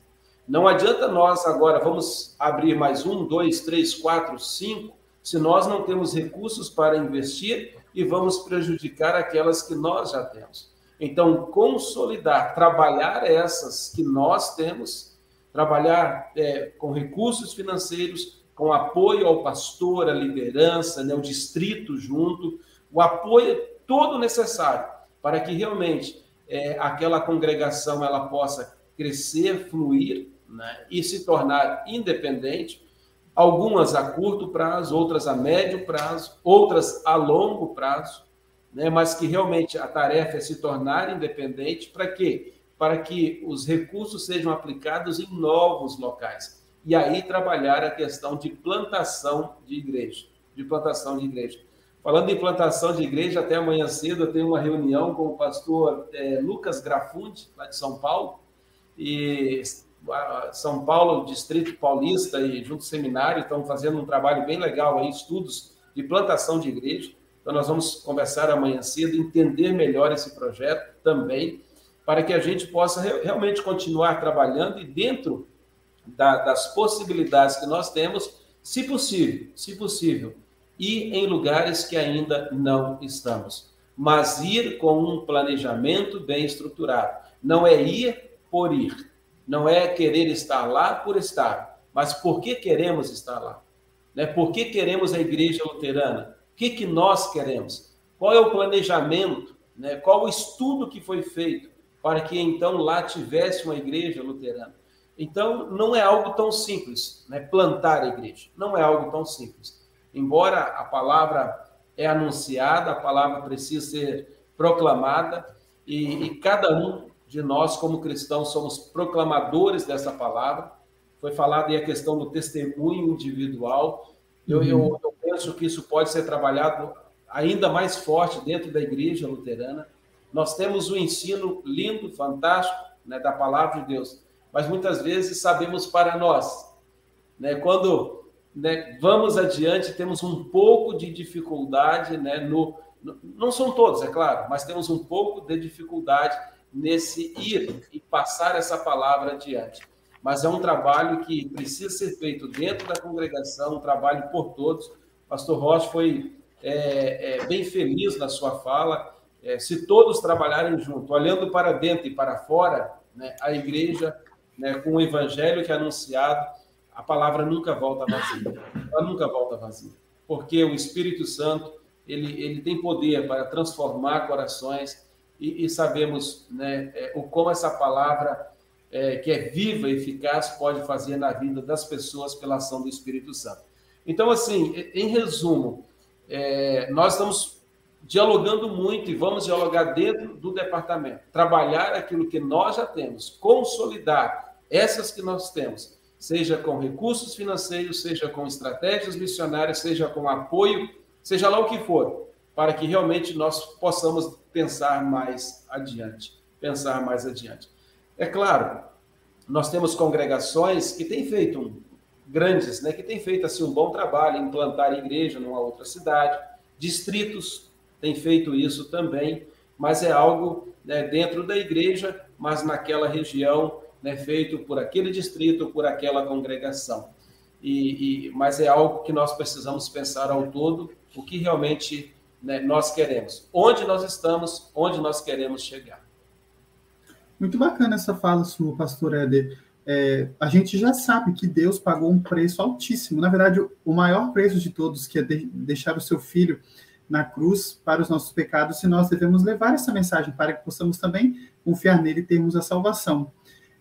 Não adianta nós agora vamos abrir mais um, dois, três, quatro, cinco, se nós não temos recursos para investir e vamos prejudicar aquelas que nós já temos. Então, consolidar, trabalhar essas que nós temos, trabalhar é, com recursos financeiros, com apoio ao pastor, à liderança, né, o distrito junto, o apoio todo necessário para que realmente é, aquela congregação ela possa crescer, fluir né, e se tornar independente, algumas a curto prazo, outras a médio prazo, outras a longo prazo, né, mas que realmente a tarefa é se tornar independente para quê? Para que os recursos sejam aplicados em novos locais. E aí trabalhar a questão de plantação de igreja, de plantação de igreja. Falando em plantação de igreja, até amanhã cedo eu tenho uma reunião com o pastor é, Lucas Grafundi, lá de São Paulo, e são Paulo, Distrito Paulista e junto seminário estão fazendo um trabalho bem legal aí, estudos de plantação de igreja. Então nós vamos conversar amanhã cedo, entender melhor esse projeto também, para que a gente possa realmente continuar trabalhando e dentro da, das possibilidades que nós temos, se possível, se possível, ir em lugares que ainda não estamos, mas ir com um planejamento bem estruturado. Não é ir por ir, não é querer estar lá por estar, mas por que queremos estar lá? Né? Por que queremos a igreja luterana? O que, que nós queremos? Qual é o planejamento? Né? Qual o estudo que foi feito para que então lá tivesse uma igreja luterana? Então, não é algo tão simples, né? plantar a igreja. Não é algo tão simples. Embora a palavra é anunciada, a palavra precisa ser proclamada, e, e cada um de nós, como cristãos, somos proclamadores dessa palavra. Foi falado aí a questão do testemunho individual. Eu, uhum. eu, eu penso que isso pode ser trabalhado ainda mais forte dentro da igreja luterana. Nós temos um ensino lindo, fantástico, né, da palavra de Deus, mas muitas vezes sabemos para nós, né, quando né, vamos adiante, temos um pouco de dificuldade, né, no, no, não são todos, é claro, mas temos um pouco de dificuldade nesse ir e passar essa palavra adiante. Mas é um trabalho que precisa ser feito dentro da congregação, um trabalho por todos. Pastor Rocha foi é, é, bem feliz na sua fala. É, se todos trabalharem junto, olhando para dentro e para fora, né, a igreja, né, com o evangelho que é anunciado, a palavra nunca volta vazia. Ela nunca volta vazia. Porque o Espírito Santo, ele, ele tem poder para transformar corações, e, e sabemos né, é, o como essa palavra, é, que é viva e eficaz, pode fazer na vida das pessoas pela ação do Espírito Santo. Então, assim, em resumo, é, nós estamos dialogando muito e vamos dialogar dentro do departamento, trabalhar aquilo que nós já temos, consolidar essas que nós temos, seja com recursos financeiros, seja com estratégias missionárias, seja com apoio, seja lá o que for, para que realmente nós possamos pensar mais adiante, pensar mais adiante. É claro, nós temos congregações que têm feito um, grandes, né, que têm feito assim um bom trabalho em implantar igreja numa outra cidade, distritos têm feito isso também, mas é algo né, dentro da igreja, mas naquela região, né, feito por aquele distrito, por aquela congregação. E, e, mas é algo que nós precisamos pensar ao todo, o que realmente né, nós queremos, onde nós estamos, onde nós queremos chegar. Muito bacana essa fala sua, pastor Éder. É, a gente já sabe que Deus pagou um preço altíssimo. Na verdade, o maior preço de todos, que é de, deixar o seu filho na cruz para os nossos pecados, e nós devemos levar essa mensagem para que possamos também confiar nele e termos a salvação.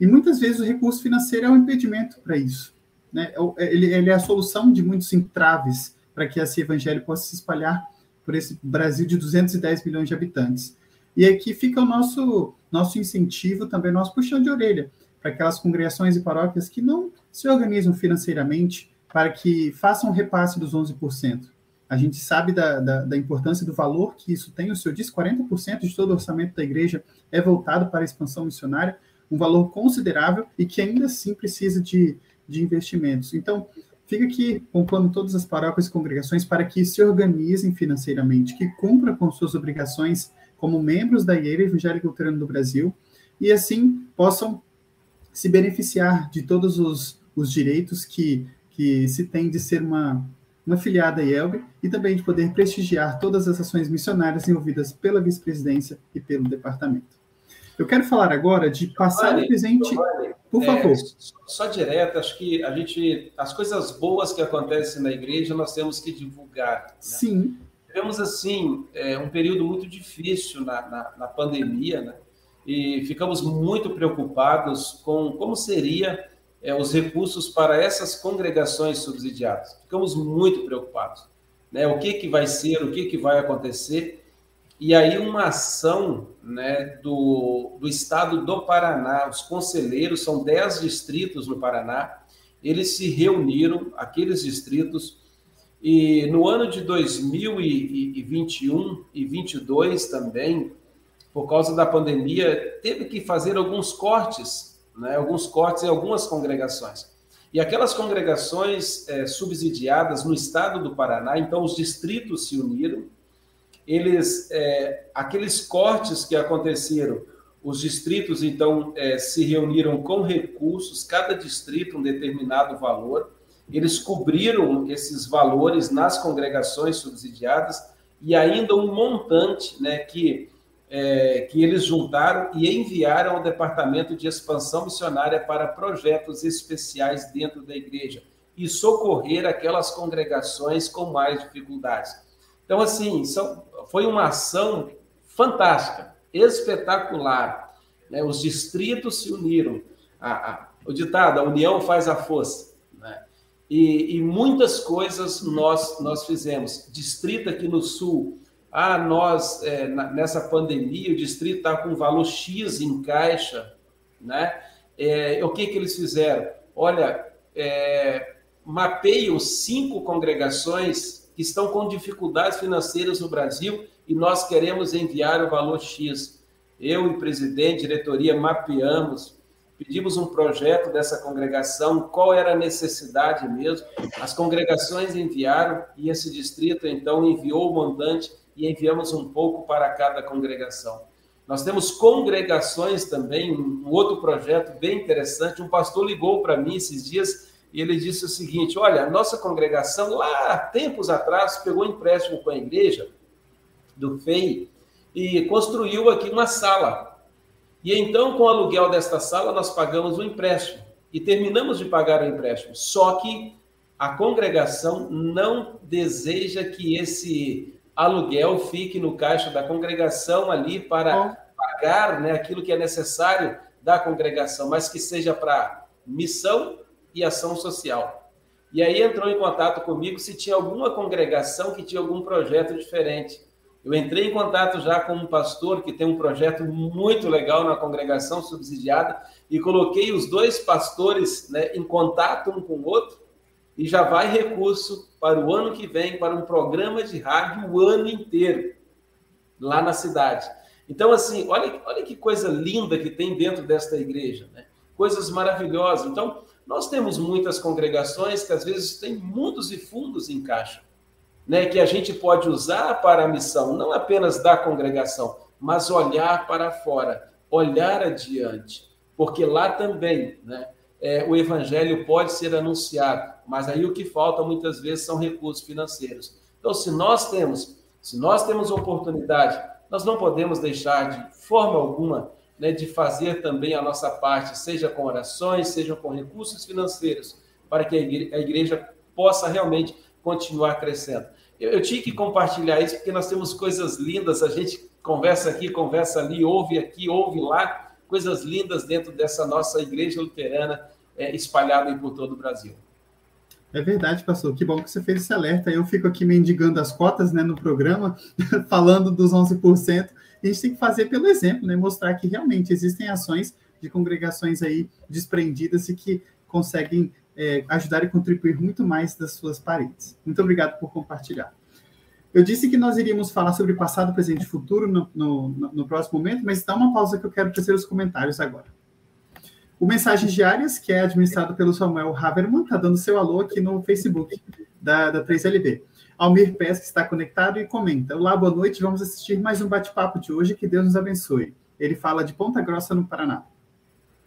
E muitas vezes o recurso financeiro é um impedimento para isso. Né? É é, ele, ele é a solução de muitos entraves para que esse evangelho possa se espalhar por esse Brasil de 210 milhões de habitantes. E aqui fica o nosso, nosso incentivo, também nosso puxão de orelha, para aquelas congregações e paróquias que não se organizam financeiramente para que façam repasse dos 11%. A gente sabe da, da, da, importância do valor que isso tem. O senhor disse 40% de todo o orçamento da igreja é voltado para a expansão missionária, um valor considerável e que ainda assim precisa de, de investimentos. Então, fica aqui conclamo todas as paróquias e congregações para que se organizem financeiramente, que cumpram com suas obrigações como membros da Igreja Evangélica Luterana do Brasil e assim possam se beneficiar de todos os, os direitos que, que se tem de ser uma, uma filiada IELB e também de poder prestigiar todas as ações missionárias envolvidas pela vice-presidência e pelo departamento. Eu quero falar agora de passar o presente. Por favor. É, só direto, acho que a gente. As coisas boas que acontecem na igreja nós temos que divulgar. Né? Sim. Tivemos, assim, é, um período muito difícil na, na, na pandemia, né? E ficamos muito preocupados com como seria é, os recursos para essas congregações subsidiadas. Ficamos muito preocupados. Né? O que, que vai ser, o que, que vai acontecer. E aí, uma ação né, do, do estado do Paraná, os conselheiros, são dez distritos no Paraná, eles se reuniram, aqueles distritos, e no ano de 2021 e 2022 também, por causa da pandemia, teve que fazer alguns cortes, né, alguns cortes em algumas congregações. E aquelas congregações é, subsidiadas no estado do Paraná, então os distritos se uniram, eles, é, aqueles cortes que aconteceram, os distritos então é, se reuniram com recursos, cada distrito um determinado valor, eles cobriram esses valores nas congregações subsidiadas e ainda um montante, né, que é, que eles juntaram e enviaram ao Departamento de Expansão Missionária para projetos especiais dentro da igreja e socorrer aquelas congregações com mais dificuldades. Então, assim, são, foi uma ação fantástica, espetacular. Né? Os distritos se uniram. A, a, o ditado, a união faz a força. Né? E, e, muitas coisas nós, nós fizemos. Distrito aqui no Sul, ah, nós, é, nessa pandemia, o distrito está com valor X em caixa, né? É, o que, que eles fizeram? Olha, é, mapeiam cinco congregações que estão com dificuldades financeiras no Brasil e nós queremos enviar o valor X. Eu e presidente, diretoria, mapeamos, pedimos um projeto dessa congregação, qual era a necessidade mesmo. As congregações enviaram e esse distrito então enviou o mandante e enviamos um pouco para cada congregação. Nós temos congregações também, um outro projeto bem interessante. Um pastor ligou para mim esses dias e ele disse o seguinte: Olha, nossa congregação, lá tempos atrás, pegou um empréstimo com a igreja do FEI e construiu aqui uma sala. E então, com o aluguel desta sala, nós pagamos o empréstimo e terminamos de pagar o empréstimo. Só que a congregação não deseja que esse aluguel fique no caixa da congregação ali para pagar né, aquilo que é necessário da congregação, mas que seja para missão e ação social. E aí entrou em contato comigo se tinha alguma congregação que tinha algum projeto diferente. Eu entrei em contato já com um pastor que tem um projeto muito legal na congregação subsidiada e coloquei os dois pastores né, em contato um com o outro e já vai recurso para o ano que vem para um programa de rádio o ano inteiro lá na cidade. Então, assim, olha, olha que coisa linda que tem dentro desta igreja, né? Coisas maravilhosas. Então, nós temos muitas congregações que às vezes têm mundos e fundos em caixa, né, que a gente pode usar para a missão, não apenas da congregação, mas olhar para fora, olhar adiante, porque lá também, né, é, o evangelho pode ser anunciado, mas aí o que falta muitas vezes são recursos financeiros. Então, se nós temos Se nós temos oportunidade, nós não podemos deixar de forma alguma né, de fazer também a nossa parte, seja com orações, seja com recursos financeiros, para que a igreja possa realmente continuar crescendo. Eu, eu tinha que compartilhar isso porque nós temos coisas lindas, a gente conversa aqui, conversa ali, ouve aqui, ouve lá, coisas lindas dentro dessa nossa igreja luterana é, espalhada por todo o Brasil. É verdade, pastor. Que bom que você fez esse alerta. Eu fico aqui mendigando as cotas né, no programa, [laughs] falando dos 11%. A gente tem que fazer pelo exemplo, né? Mostrar que realmente existem ações de congregações aí desprendidas e que conseguem é, ajudar e contribuir muito mais das suas paredes. Muito obrigado por compartilhar. Eu disse que nós iríamos falar sobre passado, presente e futuro no, no, no próximo momento, mas dá uma pausa que eu quero trazer os comentários agora. O Mensagens Diárias, que é administrado pelo Samuel Haverman, está dando seu alô aqui no Facebook da, da 3LB. Almir Pesca está conectado e comenta: Olá, boa noite, vamos assistir mais um bate-papo de hoje, que Deus nos abençoe. Ele fala de Ponta Grossa, no Paraná.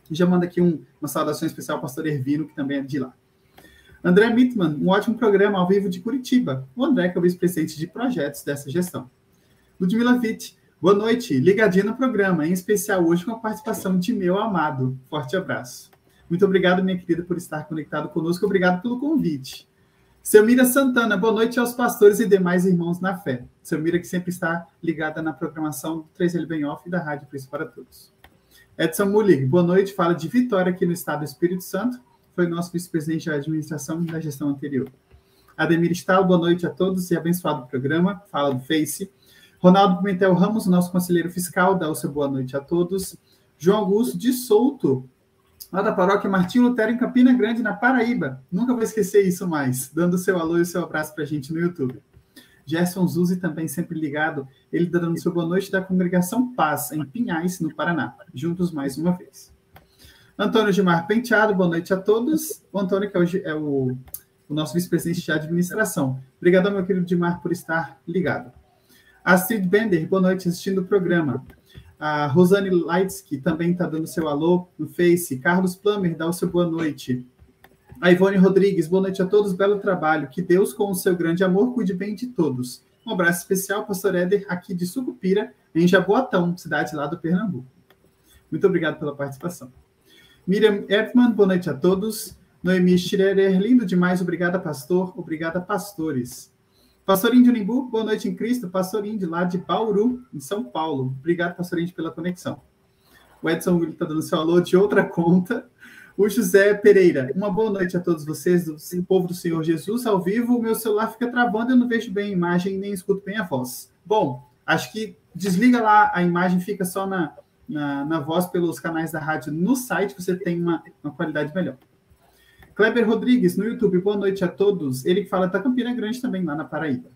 Já manda aqui um, uma saudação especial ao pastor Ervino, que também é de lá. André Mittman, um ótimo programa ao vivo de Curitiba. O André, que é o vice-presidente de projetos dessa gestão. Ludmila Witt, boa noite, ligadinha no programa, em especial hoje com a participação de meu amado. Forte abraço. Muito obrigado, minha querida, por estar conectado conosco. Obrigado pelo convite. Selmira Santana, boa noite aos pastores e demais irmãos na fé. Selmira, que sempre está ligada na programação do 3L Bem Off e da Rádio Cristo para Todos. Edson Mulig, boa noite, fala de Vitória aqui no estado do Espírito Santo foi nosso vice-presidente da administração da gestão anterior. Ademir Stahl, boa noite a todos e abençoado programa. Fala do Face. Ronaldo Pimentel Ramos, nosso conselheiro fiscal, dá o seu boa noite a todos. João Augusto de Souto, lá da paróquia Martinho Lutero, em Campina Grande, na Paraíba. Nunca vou esquecer isso mais, dando seu alô e seu abraço para a gente no YouTube. Gerson Zuzi também sempre ligado, ele dando o seu boa noite da congregação Paz, em Pinhais, no Paraná. Juntos mais uma vez. Antônio Gilmar Penteado, boa noite a todos. O Antônio, que é o, é o, o nosso vice-presidente de administração. Obrigado, meu querido Gilmar, por estar ligado. Astrid Bender, boa noite, assistindo o programa. A Rosane Leitsky também está dando seu alô no Face. Carlos Plummer, dá o seu boa noite. A Ivone Rodrigues, boa noite a todos, belo trabalho. Que Deus, com o seu grande amor, cuide bem de todos. Um abraço especial, pastor Éder, aqui de Sucupira, em Jaboatão, cidade lá do Pernambuco. Muito obrigado pela participação. Miriam Erdmann, boa noite a todos. Noemi Schrerer, lindo demais, obrigada, pastor. Obrigada, pastores. Pastor Índio Nimbu, boa noite em Cristo. Pastor Índio, lá de Bauru, em São Paulo. Obrigado, pastor Índio, pela conexão. O Edson está dando seu alô de outra conta. O José Pereira, uma boa noite a todos vocês, do povo do Senhor Jesus, ao vivo. Meu celular fica travando, eu não vejo bem a imagem nem escuto bem a voz. Bom, acho que desliga lá, a imagem fica só na, na, na voz pelos canais da rádio no site, você tem uma, uma qualidade melhor. Kleber Rodrigues, no YouTube, boa noite a todos. Ele que fala da Campina Grande também, lá na Paraíba.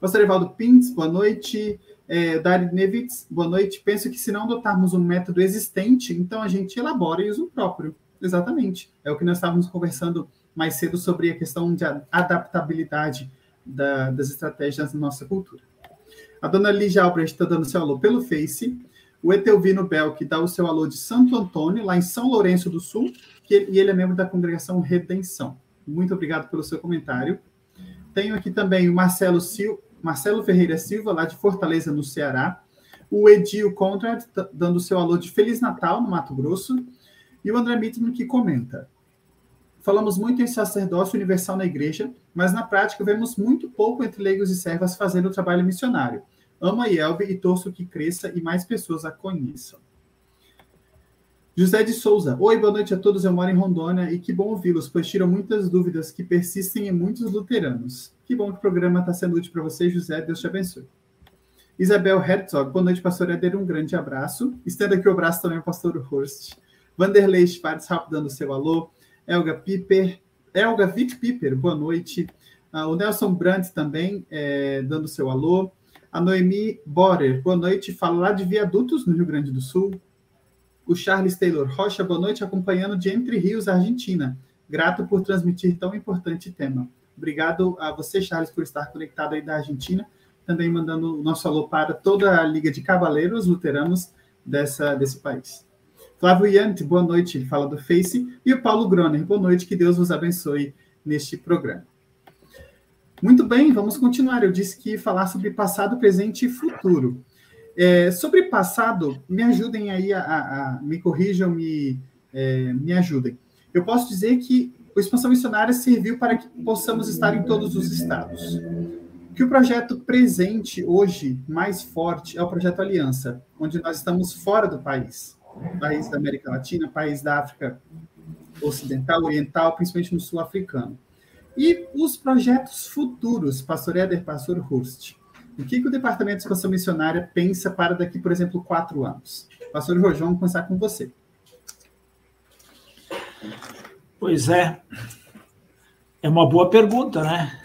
Pastor Evaldo Pins, boa noite. É, Dari Nevitz, boa noite. Penso que se não adotarmos um método existente, então a gente elabora e usa o próprio. Exatamente. É o que nós estávamos conversando mais cedo sobre a questão de adaptabilidade da, das estratégias na nossa cultura. A dona Lígia Albrecht está dando seu alô pelo Face o Etelvino que dá o seu alô de Santo Antônio, lá em São Lourenço do Sul, que, e ele é membro da congregação Redenção. Muito obrigado pelo seu comentário. Tenho aqui também o Marcelo, Sil, Marcelo Ferreira Silva, lá de Fortaleza, no Ceará. O Edil Conrad, dando o seu alô de Feliz Natal, no Mato Grosso. E o André Mittman, que comenta. Falamos muito em sacerdócio universal na igreja, mas na prática vemos muito pouco entre leigos e servas fazendo o trabalho missionário. Amo a Yelbe e torço que cresça e mais pessoas a conheçam. José de Souza. Oi, boa noite a todos. Eu moro em Rondônia e que bom ouvi-los, pois tiram muitas dúvidas que persistem em muitos luteranos. Que bom que o programa está sendo útil para você, José. Deus te abençoe. Isabel Herzog. Boa noite, pastor Eder. Um grande abraço. Estenda aqui o abraço também ao pastor Horst. Vanderlei Schwarzhaupt dando seu alô. Elga Piper. Elga Vic Piper, boa noite. Uh, o Nelson Brandt também é, dando seu alô. A Noemi Borer, boa noite, fala lá de Viadutos, no Rio Grande do Sul. O Charles Taylor Rocha, boa noite, acompanhando de Entre Rios, Argentina. Grato por transmitir tão importante tema. Obrigado a você, Charles, por estar conectado aí da Argentina. Também mandando o nosso alô para toda a Liga de Cavaleiros Luteranos dessa, desse país. Flávio Yante, boa noite, ele fala do Face. E o Paulo Groner, boa noite, que Deus vos abençoe neste programa. Muito bem, vamos continuar. Eu disse que falar sobre passado, presente e futuro. É, sobre passado, me ajudem aí, a, a, a me corrijam, me, é, me ajudem. Eu posso dizer que o Expansão Missionária serviu para que possamos estar em todos os estados. Que o projeto presente hoje mais forte é o projeto Aliança, onde nós estamos fora do país, país da América Latina, país da África Ocidental, Oriental, principalmente no Sul africano. E os projetos futuros, Pastor Éder, Pastor Hurst. O que, que o Departamento de Expansão Missionária pensa para daqui, por exemplo, quatro anos? Pastor Rojão, vamos começar com você. Pois é. É uma boa pergunta, né?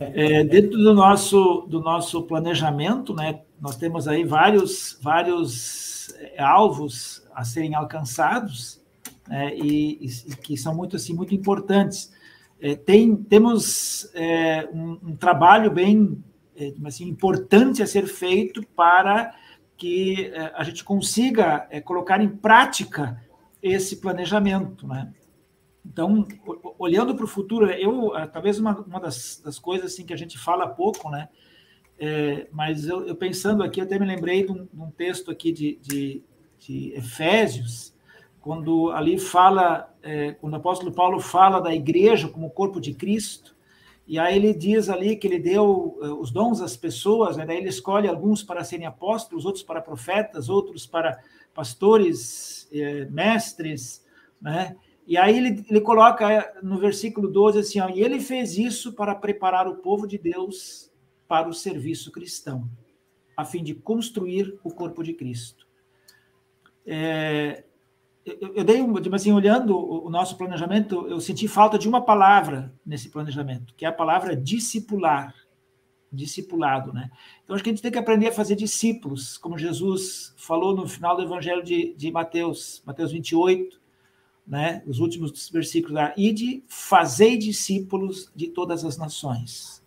É, dentro do nosso, do nosso planejamento, né, nós temos aí vários, vários é, alvos a serem alcançados né, e, e, que são muito, assim, muito importantes é, tem, temos é, um, um, trabalho bem assim, importante a ser feito para que é, a gente consiga é, colocar em prática esse planejamento. Né? Então, olhando para o futuro, eu talvez uma, uma das, das, coisas assim que a gente fala pouco, né? É, mas eu, eu, pensando aqui, até me lembrei de um, de um texto aqui de, de, de Efésios, quando ali fala, é, quando o apóstolo Paulo fala da igreja como corpo de Cristo, e aí ele diz ali que ele deu é, os dons às pessoas, né? daí ele escolhe alguns para serem apóstolos, outros para profetas, outros para pastores, é, mestres, né? E aí ele, ele coloca no versículo 12 assim, ó, e ele fez isso para preparar o povo de Deus para o serviço cristão, a fim de construir o corpo de Cristo. É, eu, eu dei um, tipo assim, olhando o, nosso planejamento, eu senti falta de uma palavra nesse planejamento, que é a palavra discipular, discipulado, né? Então acho que a gente tem que aprender a fazer discípulos, como Jesus falou no final do Evangelho de, de Mateus, Mateus 28, né? Os últimos versículos lá, e de fazer discípulos de todas as nações,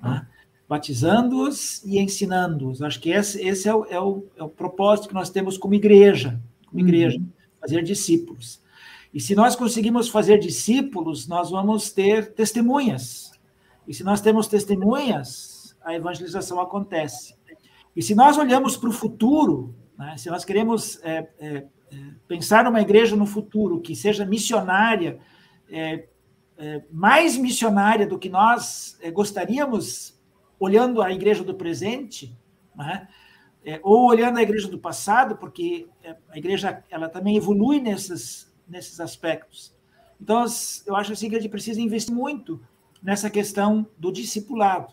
né? batizando-os e ensinando-os. Acho que esse, esse é, o, é, o, é o propósito que nós temos como igreja, como igreja. Uhum fazer discípulos. E se nós conseguimos fazer discípulos, nós vamos ter testemunhas. E se nós temos testemunhas, a evangelização acontece. E se nós olhamos para o futuro, né, se nós queremos é, é, é, pensar numa igreja no futuro que seja missionária, é, é, mais missionária do que nós é, gostaríamos, olhando a igreja do presente, né, é, ou olhando a igreja do passado, porque é, a igreja ela também evolui nesses, nesses aspectos. Então, eu acho assim que a gente precisa investir muito nessa questão do discipulado.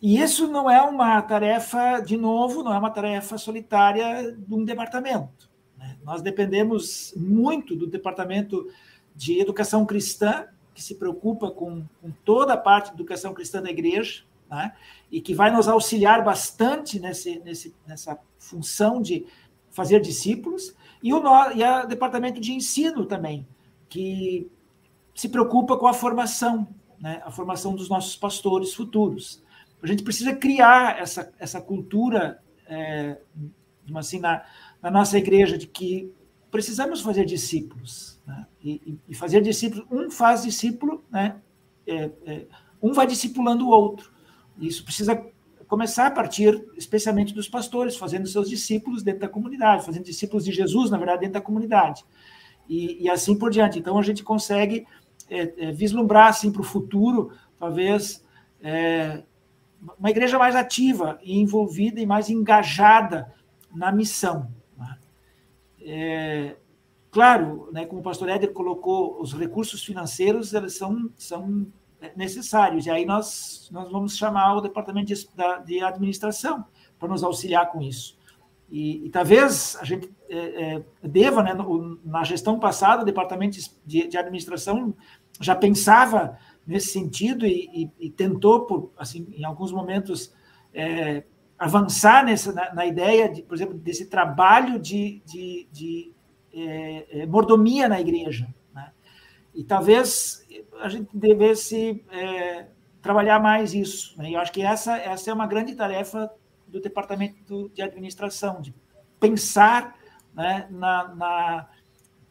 E isso não é uma tarefa, de novo, não é uma tarefa solitária de um departamento. Né? Nós dependemos muito do departamento de educação cristã, que se preocupa com, com toda a parte de educação cristã da igreja, né? e que vai nos auxiliar bastante nesse, nesse, nessa função de fazer discípulos, e o e departamento de ensino também, que se preocupa com a formação, né? a formação dos nossos pastores futuros. A gente precisa criar essa, essa cultura, é, assim, na, na nossa igreja, de que precisamos fazer discípulos. Né? E, e, fazer discípulos, um faz discípulo, né? É, é, um vai discipulando o outro. Isso precisa começar a partir, especialmente dos pastores, fazendo seus discípulos dentro da comunidade, fazendo discípulos de Jesus, na verdade, dentro da comunidade. E, e assim por diante. Então, a gente consegue é, é, vislumbrar, assim, para o futuro, talvez, é, uma igreja mais ativa e envolvida e mais engajada na missão. Né? É, claro, né, como o pastor Éder colocou, os recursos financeiros eles são, são necessários. E aí nós, nós vamos chamar o departamento de, de administração para nos auxiliar com isso. E, e talvez a gente é, é, deva, né, no, na gestão passada, o departamento de, de, administração já pensava nesse sentido e, e, e, tentou, por, assim, em alguns momentos, é, avançar nessa, na, na, ideia, de, por exemplo, desse trabalho de, de, de é, é, mordomia na igreja. Né? E talvez a gente devesse é, trabalhar mais isso. Né? E eu acho que essa, essa é uma grande tarefa do departamento de administração, de pensar né, na, na,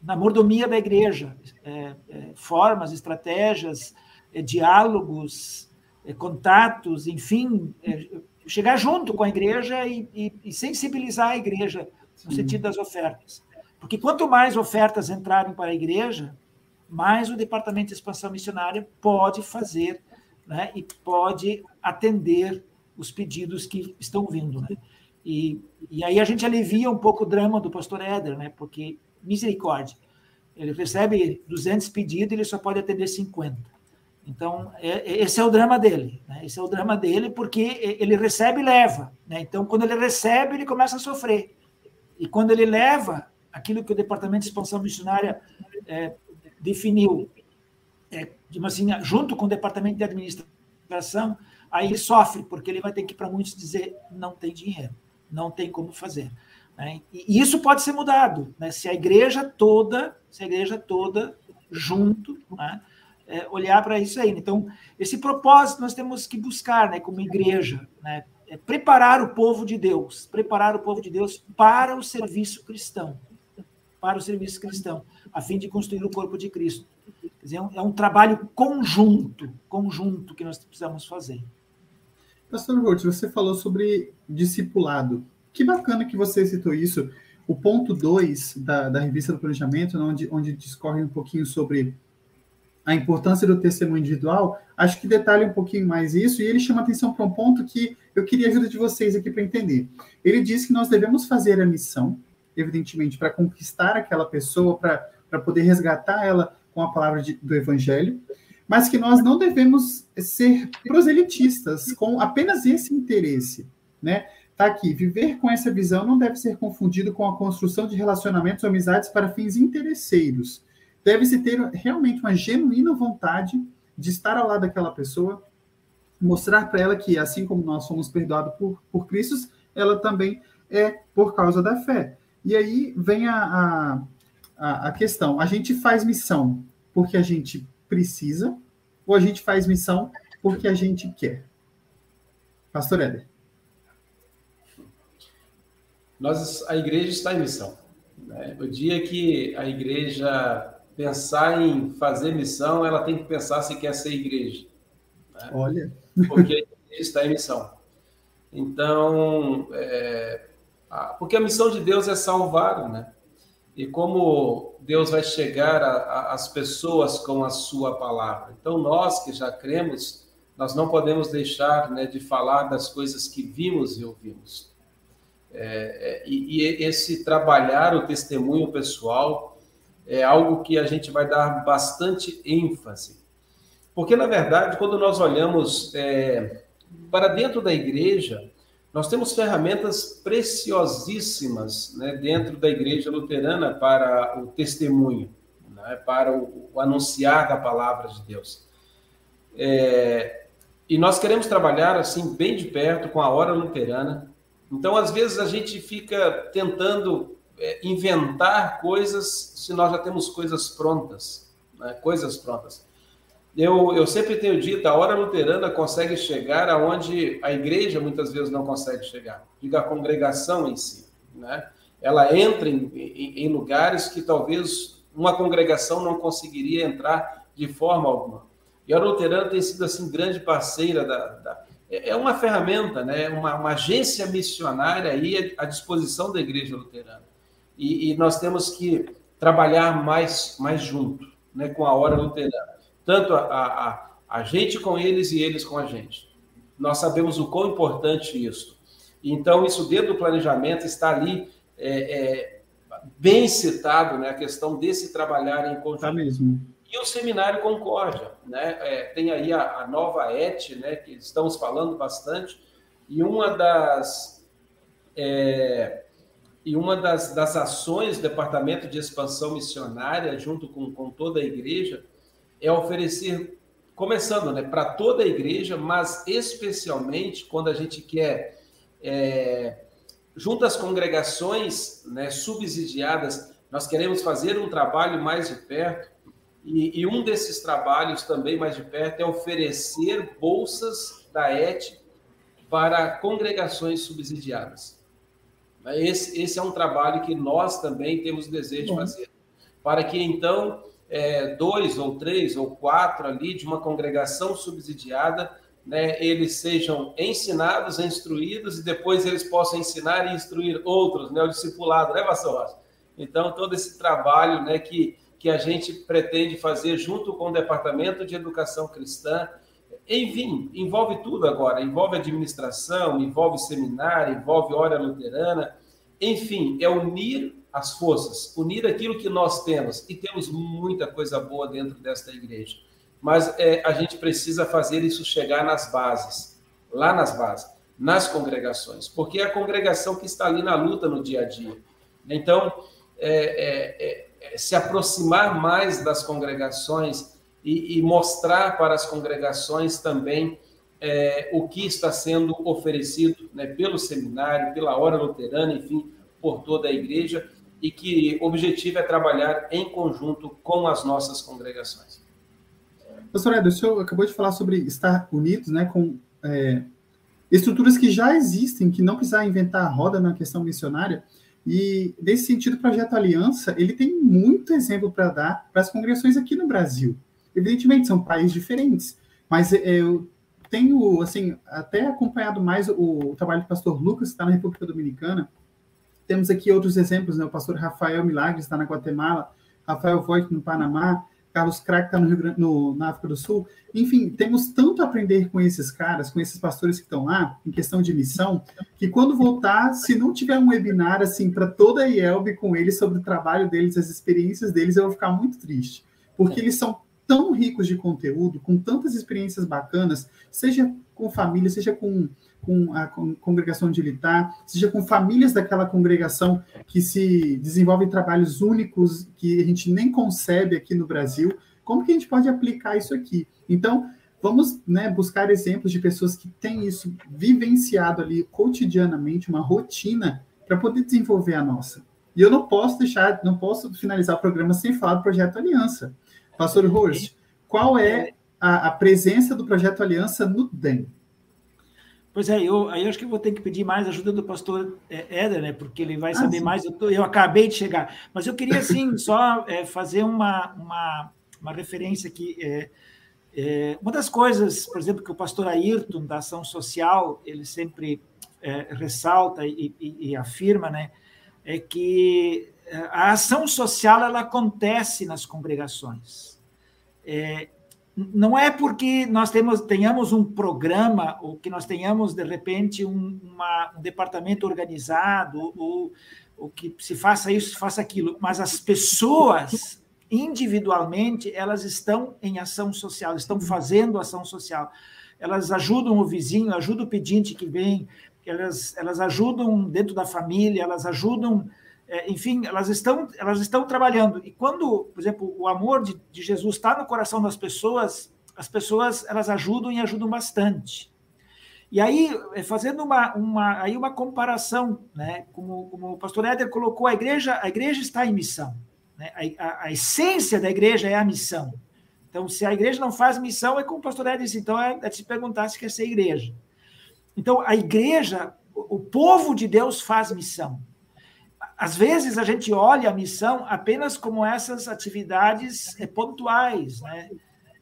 na, mordomia da igreja, é, é, formas, estratégias, é, diálogos, é, contatos, enfim, é, chegar junto com a igreja e, e, e sensibilizar a igreja no Sim. sentido das ofertas. Porque quanto mais ofertas entrarem para a igreja, mais o Departamento de Expansão Missionária pode fazer né, e pode atender os pedidos que estão vindo. Né? E, e aí a gente alivia um pouco o drama do pastor Éder, né? porque, misericórdia, ele recebe 200 pedidos e ele só pode atender 50. Então, é, é, esse é o drama dele. Né? Esse é o drama dele porque ele recebe e leva. Né? Então, quando ele recebe, ele começa a sofrer. E quando ele leva aquilo que o Departamento de Expansão Missionária é, definiu, é, assim, junto com o Departamento de Administração, aí ele sofre, porque ele vai ter que, para muitos, dizer: não tem dinheiro, não tem como fazer. Né? E isso pode ser mudado, né? se a igreja toda, se a igreja toda, junto, né? é, olhar para isso aí. Então, esse propósito nós temos que buscar, né, como igreja, né? É preparar o povo de Deus, preparar o povo de Deus para o serviço cristão, para o serviço cristão, a fim de construir o corpo de Cristo. Quer dizer, é um, é um trabalho conjunto, conjunto que nós precisamos fazer. Pastor Volt, você falou sobre discipulado. Que bacana que você citou isso. O ponto 2 da, da revista do planejamento, onde, onde discorre um pouquinho sobre a importância do testemunho individual, acho que detalha um pouquinho mais isso, e ele chama atenção para um ponto que eu queria a ajuda de vocês aqui para entender. Ele diz que nós devemos fazer a missão, evidentemente, para conquistar aquela pessoa, para poder resgatar ela com a palavra de, do evangelho, mas que nós não devemos ser proselitistas com apenas esse interesse, né? Tá aqui, viver com essa visão não deve ser confundido com a construção de relacionamentos ou amizades para fins interesseiros, deve-se ter realmente uma genuína vontade de estar ao lado daquela pessoa, mostrar para ela que, assim como nós fomos perdoados por, por Cristo, ela também é por causa da fé. E aí vem a, a, a questão: a gente faz missão porque a gente precisa, ou a gente faz missão porque a gente quer? Pastor Éder. Nós, a igreja está em missão. Né? O dia que a igreja pensar em fazer missão, ela tem que pensar se quer ser igreja. Né? Olha. Porque a igreja está em missão. Então, é, porque a missão de Deus é salvar, né? E como Deus vai chegar às pessoas com a sua palavra. Então, nós que já cremos, nós não podemos deixar né, de falar das coisas que vimos e ouvimos. É, é, e, e esse trabalhar o testemunho pessoal, é algo que a gente vai dar bastante ênfase. Porque, na verdade, quando nós olhamos é, para dentro da igreja, nós temos ferramentas preciosíssimas né, dentro da igreja luterana para o testemunho, né, para o, o, anunciar da palavra de Deus. É, e nós queremos trabalhar assim bem de perto com a hora luterana. Então, às vezes, a gente fica tentando é, inventar coisas se nós já temos coisas prontas, né? coisas prontas. Eu, eu sempre tenho dito, a hora luterana consegue chegar aonde a igreja muitas vezes não consegue chegar, diga a congregação em si, né? Ela entra em, em, em lugares que talvez uma congregação não conseguiria entrar de forma alguma. E a luterana tem sido assim grande parceira da, da é, é uma ferramenta, né? Uma, uma agência missionária aí à disposição da igreja luterana e, e nós temos que trabalhar mais, mais junto, né, com a hora luterana. Tanto a, a, a gente com eles e eles com a gente. Nós sabemos o quão importante isso. Então, isso dentro do planejamento está ali é, é, bem citado, né, a questão desse trabalhar em conjunto. Tá mesmo. E o Seminário Concórdia, né? É, tem aí a, a, nova ET, né, que estamos falando bastante, e uma das é, e uma das, das ações do Departamento de Expansão Missionária, junto com, com toda a igreja, é oferecer, começando né, para toda a igreja, mas especialmente quando a gente quer, é, junto às congregações né, subsidiadas, nós queremos fazer um trabalho mais de perto, e, e um desses trabalhos também mais de perto é oferecer bolsas da ET para congregações subsidiadas. Esse, esse é um trabalho que nós também temos desejo de fazer. Para que então é, dois ou três ou quatro ali de uma congregação subsidiada né, eles sejam ensinados, instruídos e depois eles possam ensinar e instruir outros, né, o discipulado, né, Pastor Rocha? Então, todo esse trabalho né, que, que a gente pretende fazer junto com o Departamento de Educação Cristã, enfim, envolve tudo agora, envolve administração, envolve seminário, envolve hora luterana, enfim, é unir as forças, unir aquilo que nós temos, e temos muita coisa boa dentro desta igreja mas é, a gente precisa fazer isso chegar nas bases, lá nas bases, nas congregações, porque é a congregação que está ali na luta no dia a dia. Então, é, é, é se aproximar mais das congregações e, e, mostrar para as congregações também é, o que está sendo oferecido né, pelo seminário, pela hora luterana, enfim, por toda a igreja, e que o objetivo é trabalhar em conjunto com as nossas congregações. Pastor Eder, o senhor acabou de falar sobre estar unidos né, com é, estruturas que já existem, que não precisar inventar a roda na questão missionária. E, nesse sentido, o Projeto Aliança, ele tem muito exemplo para dar para as congregações aqui no Brasil. Evidentemente, são países diferentes, mas é, eu tenho, assim, até acompanhado mais o, o trabalho do pastor Lucas, que está na República Dominicana. Temos aqui outros exemplos, né? O pastor Rafael Milagres está na Guatemala, Rafael Voigt no Panamá, Carlos Crack está no, no, na África do Sul. Enfim, temos tanto a aprender com esses caras, com esses pastores que estão lá, em questão de missão, que quando voltar, se não tiver um webinar assim para toda a IELB com eles sobre o trabalho deles, as experiências deles, eu vou ficar muito triste. Porque eles são tão ricos de conteúdo, com tantas experiências bacanas, seja com família, seja com com a congregação de Litar, seja com famílias daquela congregação que se desenvolvem trabalhos únicos que a gente nem concebe aqui no Brasil. Como que a gente pode aplicar isso aqui? Então, vamos né, buscar exemplos de pessoas que têm isso vivenciado ali cotidianamente, uma rotina, para poder desenvolver a nossa. E eu não posso deixar, não posso finalizar o programa sem falar do Projeto Aliança. Pastor Horst, qual é a, a presença do Projeto Aliança no DEM? Pois é, eu, aí eu acho que vou ter que pedir mais ajuda do pastor é, Éder, né? Porque ele vai ah, saber mais. Eu, tô, eu, acabei de chegar. Mas eu queria, assim, [laughs] só é, fazer uma, uma, uma referência aqui. É, é, uma das coisas, por exemplo, que o pastor Ayrton, da Ação Social, ele sempre é, ressalta e, e, e, afirma, né? É que é, a ação social ela acontece nas congregações. É, não é porque nós temos, tenhamos um programa ou que nós tenhamos, de repente, um, uma, um departamento organizado ou, ou que se faça isso, se faça aquilo, mas as pessoas, individualmente, elas estão em ação social, estão fazendo ação social. Elas ajudam o vizinho, ajudam o pedinte que vem, elas, elas ajudam dentro da família, elas ajudam é, enfim, elas estão, elas estão trabalhando. E quando, por exemplo, o amor de, de Jesus está no coração das pessoas, as pessoas elas ajudam e ajudam bastante. E aí, é, fazendo uma, uma, aí uma comparação, né, como, como o pastor Éder colocou, a igreja, a igreja está em missão. Né? A, a, a, essência da igreja é a missão. Então, se a igreja não faz missão, é como o pastor Éder disse, então é, é se perguntar se quer ser igreja. Então, a igreja, o povo de Deus faz missão às vezes a gente olha a missão apenas como essas atividades é, pontuais, né?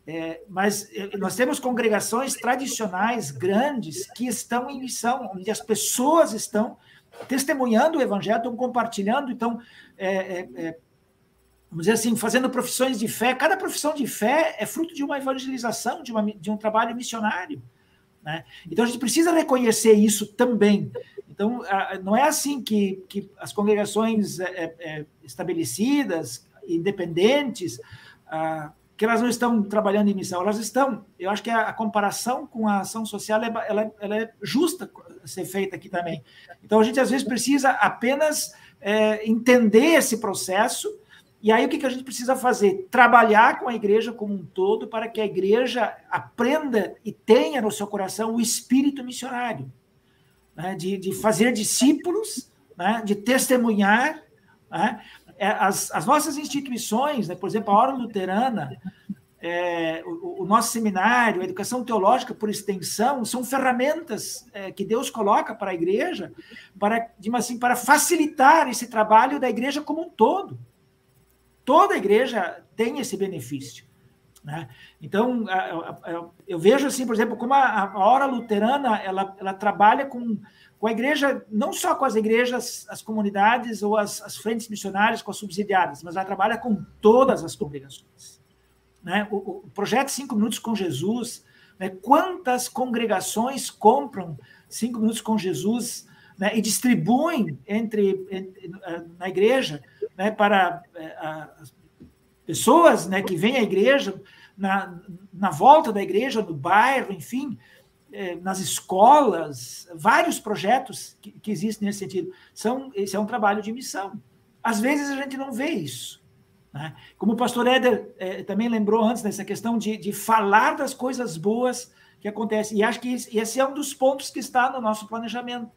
É, mas é, nós temos congregações tradicionais grandes que estão em missão, onde as pessoas estão testemunhando o evangelho, estão compartilhando, então, é, é, é, vamos dizer assim, fazendo profissões de fé. Cada profissão de fé é fruto de uma evangelização, de, uma, de um trabalho missionário. Né? Então a gente precisa reconhecer isso também. Então, não é assim que, que as congregações é, é, é estabelecidas, independentes, que elas não estão trabalhando em missão, elas estão. Eu acho que a, comparação com a ação social ela, ela é justa ser feita aqui também. Então, a gente às vezes precisa apenas é, entender esse processo. E aí, o que a gente precisa fazer? Trabalhar com a igreja como um todo para que a igreja aprenda e tenha no seu coração o espírito missionário né, de, de fazer discípulos, né, de testemunhar. Né, é, as, as nossas instituições, né, por exemplo, a Hora Luterana, é, o, o, nosso seminário, a educação teológica por extensão, são ferramentas é, que Deus coloca para a igreja para, assim, para facilitar esse trabalho da igreja como um todo. Toda a igreja tem esse benefício. Né? Então, eu vejo assim, por exemplo, como a, hora luterana ela, ela trabalha com, com a igreja, não só com as igrejas, as comunidades ou as, as frentes missionárias, com as subsidiadas, mas ela trabalha com todas as congregações. Né? O, o projeto Cinco Minutos com Jesus, né? quantas congregações compram Cinco Minutos com Jesus né? e distribuem entre, entre na igreja né? para é, as pessoas né, que vêm à igreja, na, na volta da igreja, no bairro, enfim, é, nas escolas, vários projetos que, que, existem nesse sentido. São, esse é um trabalho de missão. Às vezes a gente não vê isso. Né? Como o pastor Éder é, também lembrou antes, nessa questão de, de falar das coisas boas que acontecem. E acho que esse é um dos pontos que está no nosso planejamento.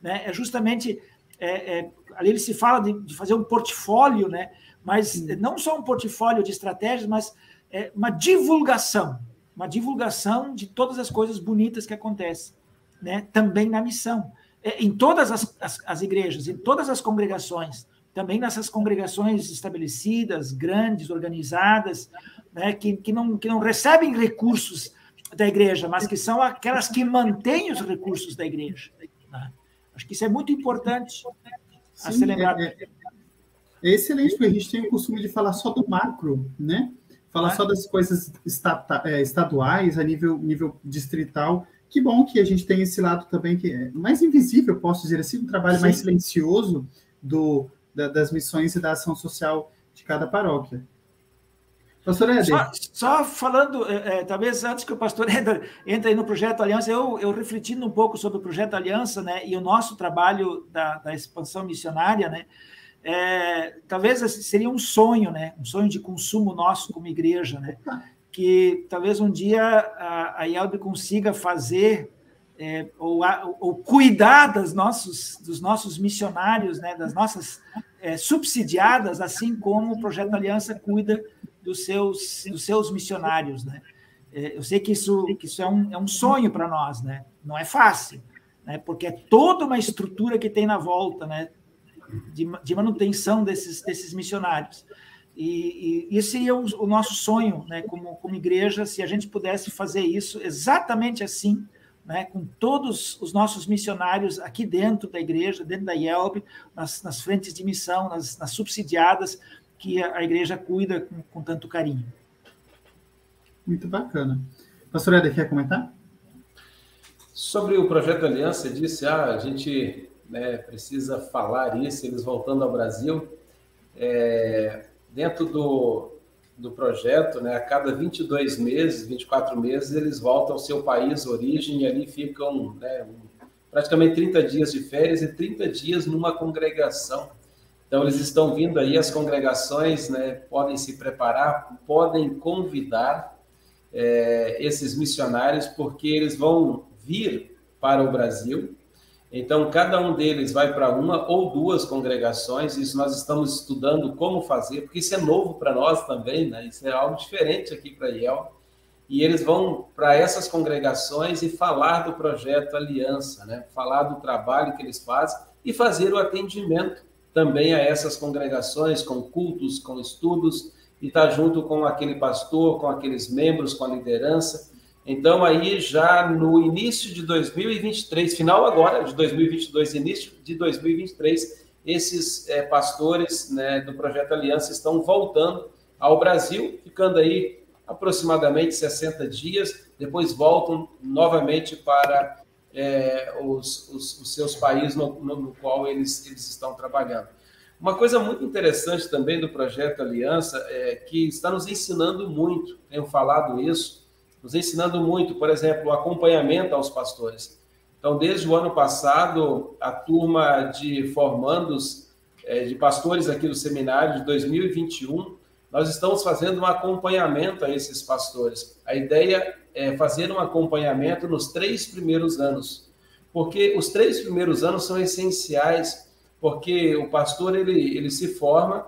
Né? É justamente, é, é, ali ele se fala de, de fazer um portfólio, né? mas Sim. não só um portfólio de estratégias, mas é, uma divulgação, uma divulgação de todas as coisas bonitas que acontecem, né? também na missão, é, em todas as, as, as igrejas, em todas as congregações, também nessas congregações estabelecidas, grandes, organizadas, né? que, que, não, que não recebem recursos da igreja, mas que são aquelas que mantêm os recursos da igreja. Né? Acho que isso é muito importante a Sim, ser lembrado. É, é, é excelente, porque a gente tem o costume de falar só do macro, né? Falar só das coisas é, estaduais, a nível, nível distrital. Que bom que a gente tem esse lado também que é mais invisível, posso dizer assim, um trabalho Sim. mais silencioso do, da, das missões e da ação social de cada paróquia. Pastor Éder. Só, só falando, é, é, talvez antes que o pastor [laughs] Éder entre aí no Projeto Aliança, eu, eu refletindo um pouco sobre o Projeto Aliança, né, e o nosso trabalho da, da expansão missionária, né, é, talvez seria um sonho, né? Um sonho de consumo nosso como igreja, né? Que talvez um dia a, a consiga fazer é, ou, ou, cuidar das nossos, dos nossos missionários, né? Das nossas é, subsidiadas, assim como o Projeto Aliança cuida dos seus, dos seus missionários, né? É, eu sei que isso, que isso é, um, é um sonho para nós, né? Não é fácil, né? Porque é toda uma estrutura que tem na volta, né? De, de manutenção desses, desses missionários. E, e esse seria o, o, nosso sonho, né, como, como igreja, se a gente pudesse fazer isso exatamente assim, né, com todos os nossos missionários aqui dentro da igreja, dentro da IELB, nas, nas frentes de missão, nas, nas subsidiadas, que a, a igreja cuida com, com, tanto carinho. Muito bacana. Pastor Eder, quer comentar? Sobre o projeto Aliança, disse, ah, a gente né, precisa falar isso, eles voltando ao Brasil. É, dentro do, do projeto, né, a cada 22 meses, 24 meses, eles voltam ao seu país origem e ali ficam né, praticamente 30 dias de férias e 30 dias numa congregação. Então, eles estão vindo aí, as congregações né, podem se preparar, podem convidar é, esses missionários, porque eles vão vir para o Brasil, então, cada um deles vai para uma ou duas congregações, isso nós estamos estudando como fazer, porque isso é novo para nós também, né? Isso é algo diferente aqui para IEL. E eles vão para essas congregações e falar do projeto Aliança, né? Falar do trabalho que eles fazem e fazer o atendimento também a essas congregações, com cultos, com estudos, e estar tá junto com aquele pastor, com aqueles membros, com a liderança então, aí já no início de 2023, final agora de 2022, início de 2023, esses é, pastores né, do Projeto Aliança estão voltando ao Brasil, ficando aí aproximadamente 60 dias, depois voltam novamente para é, os, os, os, seus países no, no, no, qual eles, eles estão trabalhando. Uma coisa muito interessante também do Projeto Aliança é que está nos ensinando muito, tenho falado isso, nos ensinando muito, por exemplo, o acompanhamento aos pastores. Então, desde o ano passado, a turma de formandos é, de pastores aqui do seminário de 2021, nós estamos fazendo um acompanhamento a esses pastores. A ideia é fazer um acompanhamento nos três primeiros anos, porque os três primeiros anos são essenciais, porque o pastor ele, ele se forma,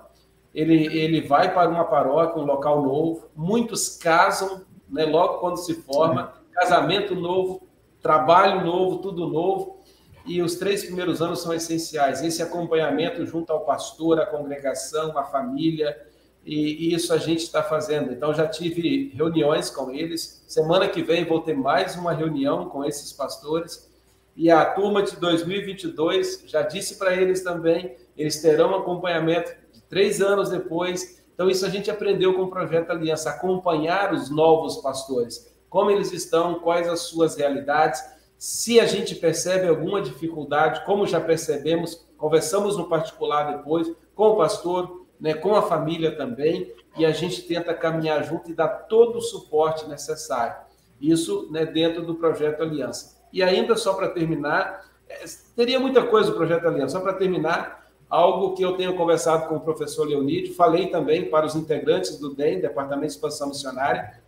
ele, ele vai para uma paróquia, um local novo, muitos casam né? logo quando se forma, casamento novo, trabalho novo, tudo novo. E os três primeiros anos são essenciais. Esse acompanhamento junto ao pastor, à congregação, à família, e, isso a gente está fazendo. Então, já tive reuniões com eles. Semana que vem vou ter mais uma reunião com esses pastores. E a turma de 2022 já disse para eles também, eles terão acompanhamento de três anos depois. Então, isso a gente aprendeu com o Projeto Aliança, acompanhar os novos pastores, como eles estão, quais as suas realidades. Se a gente percebe alguma dificuldade, como já percebemos, conversamos no particular depois com o pastor, né, com a família também, e a gente tenta caminhar junto e dar todo o suporte necessário. Isso né, dentro do projeto Aliança. E ainda, só para terminar, é, teria muita coisa o projeto Aliança, só para terminar, algo que eu tenho conversado com o professor Leonídio, falei também para os integrantes do DEM, Departamento de Expansão Missionária,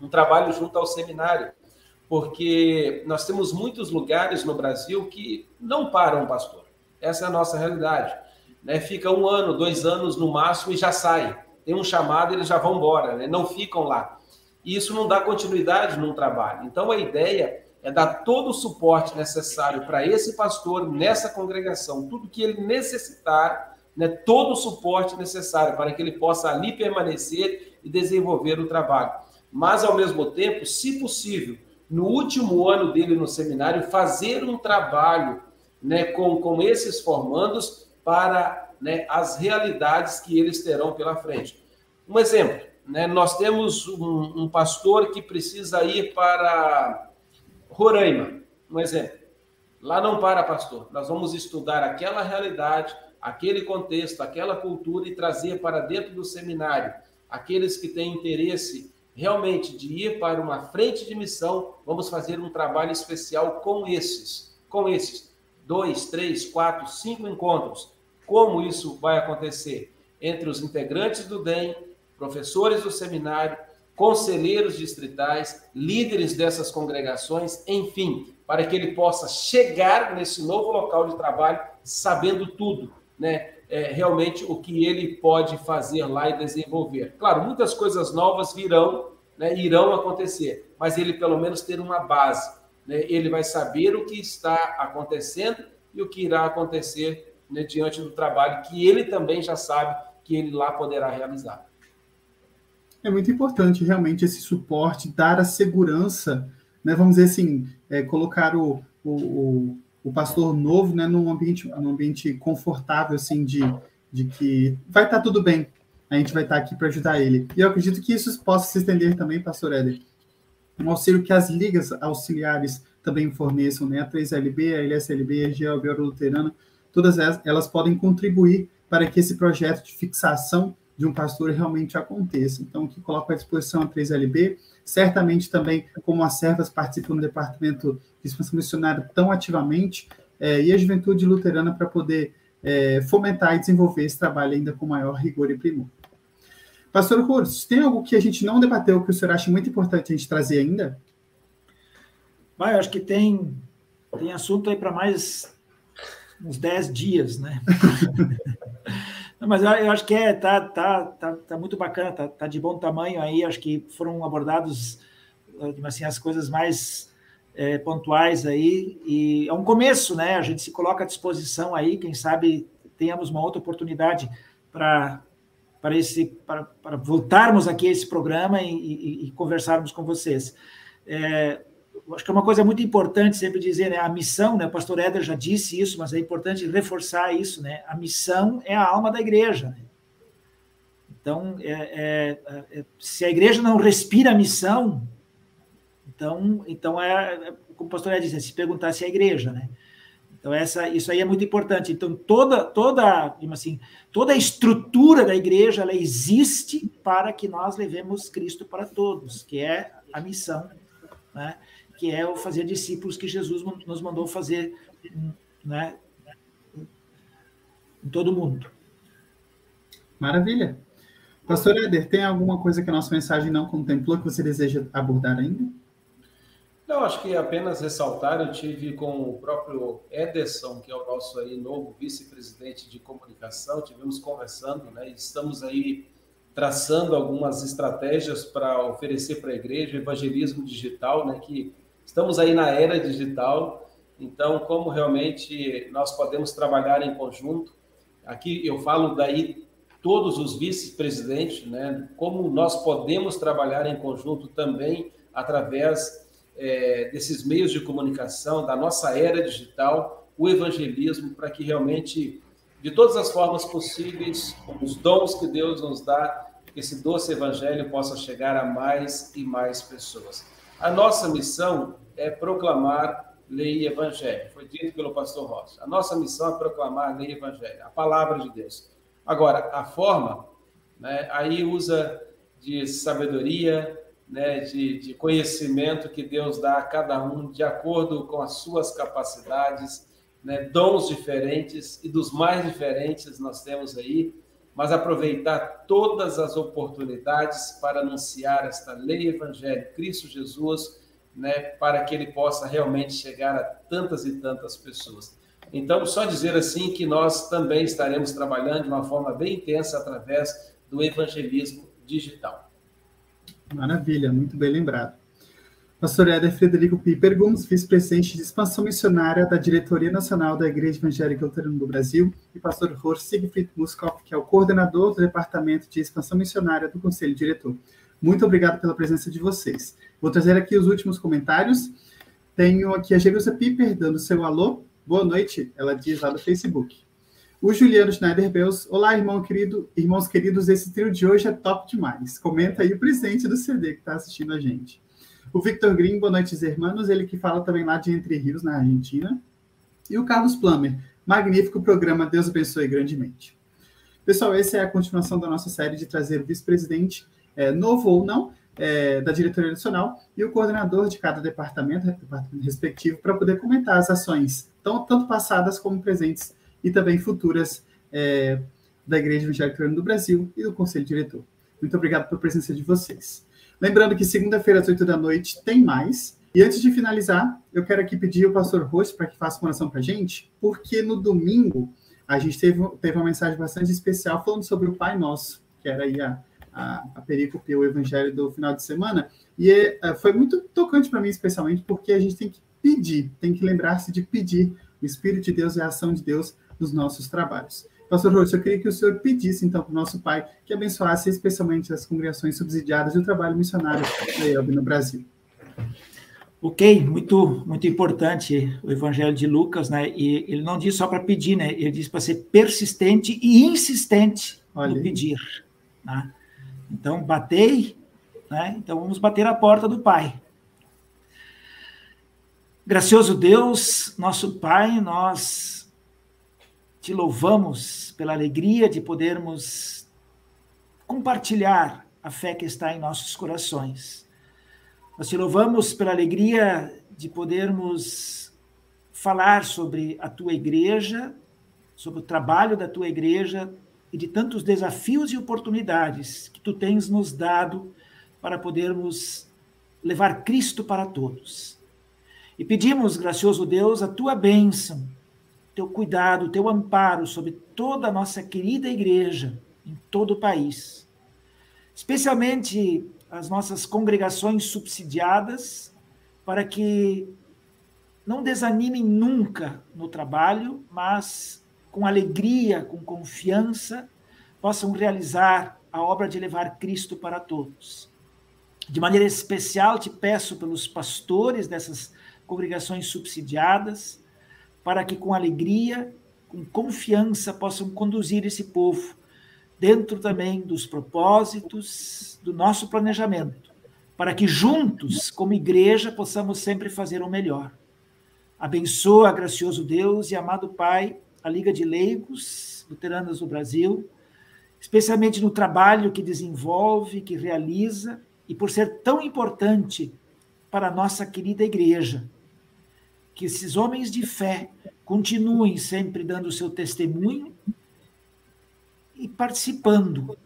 um trabalho junto ao seminário, porque nós temos muitos lugares no Brasil que não param pastor. Essa é a nossa realidade né, fica um ano, dois anos no máximo e já sai. Tem um chamado, eles já vão embora, né, não ficam lá. E isso não dá continuidade no trabalho. Então a ideia é dar todo o suporte necessário para esse pastor nessa congregação, tudo que ele necessitar, né, todo o suporte necessário para que ele possa ali permanecer e desenvolver o trabalho. Mas ao mesmo tempo, se possível, no último ano dele no seminário, fazer um trabalho né, com, com esses formandos para né, as realidades que eles terão pela frente. Um exemplo, né, nós temos um, um pastor que precisa ir para Roraima, um exemplo. Lá não para, pastor. Nós vamos estudar aquela realidade, aquele contexto, aquela cultura e trazer para dentro do seminário aqueles que têm interesse realmente de ir para uma frente de missão. Vamos fazer um trabalho especial com esses, com esses dois, três, quatro, cinco encontros. Como isso vai acontecer? Entre os integrantes do DEM, professores do seminário, conselheiros distritais, líderes dessas congregações, enfim, para que ele possa chegar nesse novo local de trabalho sabendo tudo, né? É, realmente o que ele pode fazer lá e desenvolver. Claro, muitas coisas novas virão, né, irão acontecer, mas ele pelo menos ter uma base. Né? Ele vai saber o que está acontecendo e o que irá acontecer né, diante do trabalho que ele também já sabe que ele lá poderá realizar. É muito importante realmente esse suporte, dar a segurança, né, vamos dizer assim, é, colocar o, o, o, pastor novo né, num, ambiente, num ambiente confortável, assim, de, de que vai estar tudo bem, a gente vai estar aqui para ajudar ele. E eu acredito que isso possa se estender também, pastor Éder, um auxílio que as ligas auxiliares também forneçam, né, a 3LB, a LSLB, a GLB Luterana, todas elas podem contribuir para que esse projeto de fixação de um pastor realmente aconteça. Então, que coloco à disposição a 3LB, certamente também, como as servas participam do departamento de expansão missionária tão ativamente, é, e a juventude luterana para poder é, fomentar e desenvolver esse trabalho ainda com maior rigor e primor. Pastor Cursos, tem algo que a gente não debateu que o senhor acha muito importante a gente trazer ainda? Vai, eu acho que tem, tem assunto aí para mais uns 10 dias, né? [laughs] mas eu, acho que é, tá, tá, tá, tá muito bacana, tá, tá, de bom tamanho aí, acho que foram abordados assim, as coisas mais é, pontuais aí, e é um começo, né? A gente se coloca à disposição aí, quem sabe tenhamos uma outra oportunidade para para esse para, para voltarmos aqui a esse programa e, e, e conversarmos com vocês. É, acho que é uma coisa muito importante sempre dizer, né? A missão, né? O pastor Éder já disse isso, mas é importante reforçar isso, né? A missão é a alma da igreja. Né? Então, é, é, é, se a igreja não respira a missão, então, então é, é como o pastor Éder disse, se perguntar se é a igreja, né? Então essa, isso aí é muito importante. Então toda, toda, assim, toda a estrutura da igreja ela existe para que nós levemos Cristo para todos, que é a missão, né? Que é o fazer discípulos que Jesus nos mandou fazer né, em todo mundo. Maravilha. Pastor Eder, tem alguma coisa que a nossa mensagem não contemplou que você deseja abordar ainda? Não, acho que apenas ressaltar, eu tive com o próprio Ederson, que é o nosso aí novo vice-presidente de comunicação, tivemos conversando, né, e estamos aí traçando algumas estratégias para oferecer para a igreja, evangelismo digital, né, que Estamos aí na era digital, então como realmente nós podemos trabalhar em conjunto. Aqui eu falo daí todos os vice-presidentes, né, como nós podemos trabalhar em conjunto também através é, desses meios de comunicação, da nossa era digital, o evangelismo, para que realmente, de todas as formas possíveis, os dons que Deus nos dá, esse doce evangelho possa chegar a mais e mais pessoas. A nossa missão é proclamar lei e evangelho. Foi dito pelo pastor Rocha. A nossa missão é proclamar lei e evangelho, a palavra de Deus. Agora, a forma, né, aí usa de sabedoria, né, de, de conhecimento que Deus dá a cada um de acordo com as suas capacidades, né, dons diferentes e dos mais diferentes nós temos aí, mas aproveitar todas as oportunidades para anunciar esta lei evangelho, Cristo Jesus, né, para que ele possa realmente chegar a tantas e tantas pessoas. Então, só dizer assim que nós também estaremos trabalhando de uma forma bem intensa através do evangelismo digital. Maravilha, muito bem lembrado. Pastor Éder Frederico Piper Gomes, vice-presidente de expansão missionária da Diretoria Nacional da Igreja Evangélica Luterana do Brasil, e pastor Horst Siegfried Muskopf, que é o coordenador do Departamento de Expansão Missionária do Conselho Diretor. Muito obrigado pela presença de vocês. Vou trazer aqui os últimos comentários. Tenho aqui a Jerusa Piper dando seu alô. Boa noite, ela diz lá no Facebook. O Juliano Schneider Bells. Olá, irmão querido, irmãos queridos, esse trio de hoje é top demais. Comenta aí o presente do CD que está assistindo a gente. O Victor Green, boa noite, irmãos, ele que fala também lá de Entre Rios, na Argentina. E o Carlos Plummer, magnífico programa, Deus abençoe grandemente. Pessoal, essa é a continuação da nossa série de trazer o vice-presidente, é, novo ou não, é, da diretoria nacional e o coordenador de cada departamento, departamento respectivo, para poder comentar as ações, tão, tanto passadas como presentes e também futuras é, da Igreja Evangélica do Brasil e do Conselho Diretor. Muito obrigado pela presença de vocês. Lembrando que segunda-feira, às 8 da noite, tem mais. E antes de finalizar, eu quero aqui pedir ao pastor Rosto para que faça uma oração para a gente, porque no domingo a gente teve, teve uma mensagem bastante especial falando sobre o Pai Nosso, que era aí a, a, a perícope, o evangelho do final de semana, e é, foi muito tocante para mim, especialmente, porque a gente tem que pedir, tem que lembrar-se de pedir o Espírito de Deus e a ação de Deus nos nossos trabalhos. Pastor Rocha, eu queria que o senhor pedisse, então, para o nosso Pai que abençoasse especialmente as congregações subsidiadas e o trabalho missionário da IELB no Brasil. Ok, muito muito importante o Evangelho de Lucas, né? E ele não diz só para pedir, né? Ele diz para ser persistente e insistente Olha. no pedir. Né? Então, batei, né? Então vamos bater a porta do Pai. Gracioso Deus, nosso Pai, nós te louvamos pela alegria de podermos compartilhar a fé que está em nossos corações. Nós te louvamos pela alegria de podermos falar sobre a tua igreja, sobre o trabalho da tua igreja, e de tantos desafios e oportunidades que tu tens nos dado para podermos levar Cristo para todos. E pedimos, gracioso Deus, a tua bênção, teu cuidado, teu amparo sobre toda a nossa querida igreja em todo o país, especialmente as nossas congregações subsidiadas, para que não desanimem nunca no trabalho, mas com alegria, com confiança, possam realizar a obra de levar Cristo para todos. De maneira especial, te peço pelos pastores dessas congregações subsidiadas, para que com alegria, com confiança, possam conduzir esse povo dentro também dos propósitos do nosso planejamento, para que juntos, como igreja, possamos sempre fazer o melhor. Abençoa, gracioso Deus e amado Pai, a Liga de Leigos Luteranas do Brasil, especialmente no trabalho que desenvolve, que realiza, e por ser tão importante para a nossa querida igreja. Que esses homens de fé continuem sempre dando o seu testemunho e participando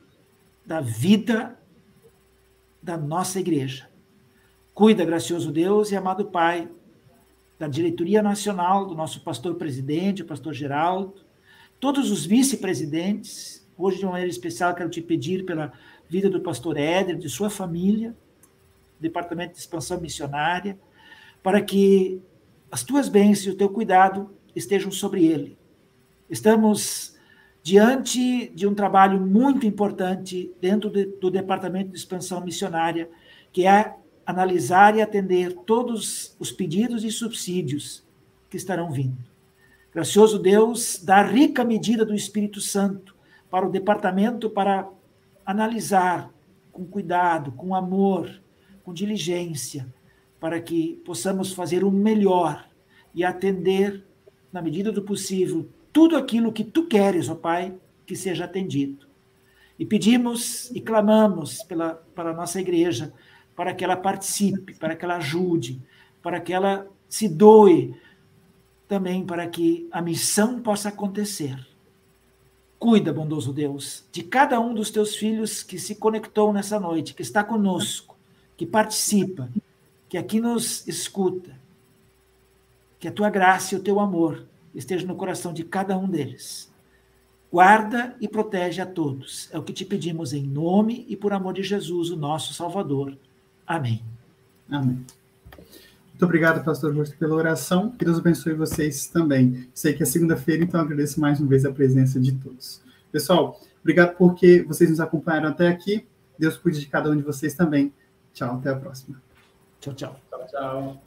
da vida da nossa igreja. Cuida, gracioso Deus e amado Pai, da diretoria nacional, do nosso pastor presidente, o pastor Geraldo, todos os vice-presidentes. Hoje, de uma maneira especial, quero te pedir pela vida do pastor Éder, de sua família, departamento de expansão missionária, para que as tuas bênçãos e o teu cuidado estejam sobre ele. Estamos diante de um trabalho muito importante dentro de, do Departamento de Expansão Missionária, que é analisar e atender todos os pedidos e subsídios que estarão vindo. Gracioso Deus, dá rica medida do Espírito Santo para o departamento para analisar com cuidado, com amor, com diligência, para que possamos fazer o melhor e atender, na medida do possível, tudo aquilo que tu queres, ó Pai, que seja atendido. E pedimos e clamamos pela, para a nossa igreja, para que ela participe, para que ela ajude, para que ela se doe, também para que a missão possa acontecer. Cuida, bondoso Deus, de cada um dos teus filhos que se conectou nessa noite, que está conosco, que participa, que aqui nos escuta. Que a tua graça e o teu amor esteja no coração de cada um deles. Guarda e protege a todos. É o que te pedimos em nome e por amor de Jesus, o nosso Salvador. Amém. Amém. Muito obrigado, pastor Augusto, pela oração. Que Deus abençoe vocês também. Sei que é segunda-feira, então agradeço mais uma vez a presença de todos. Pessoal, obrigado porque vocês nos acompanharam até aqui. Deus cuide de cada um de vocês também. Tchau, até a próxima. Tchau, tchau. Tchau, tchau.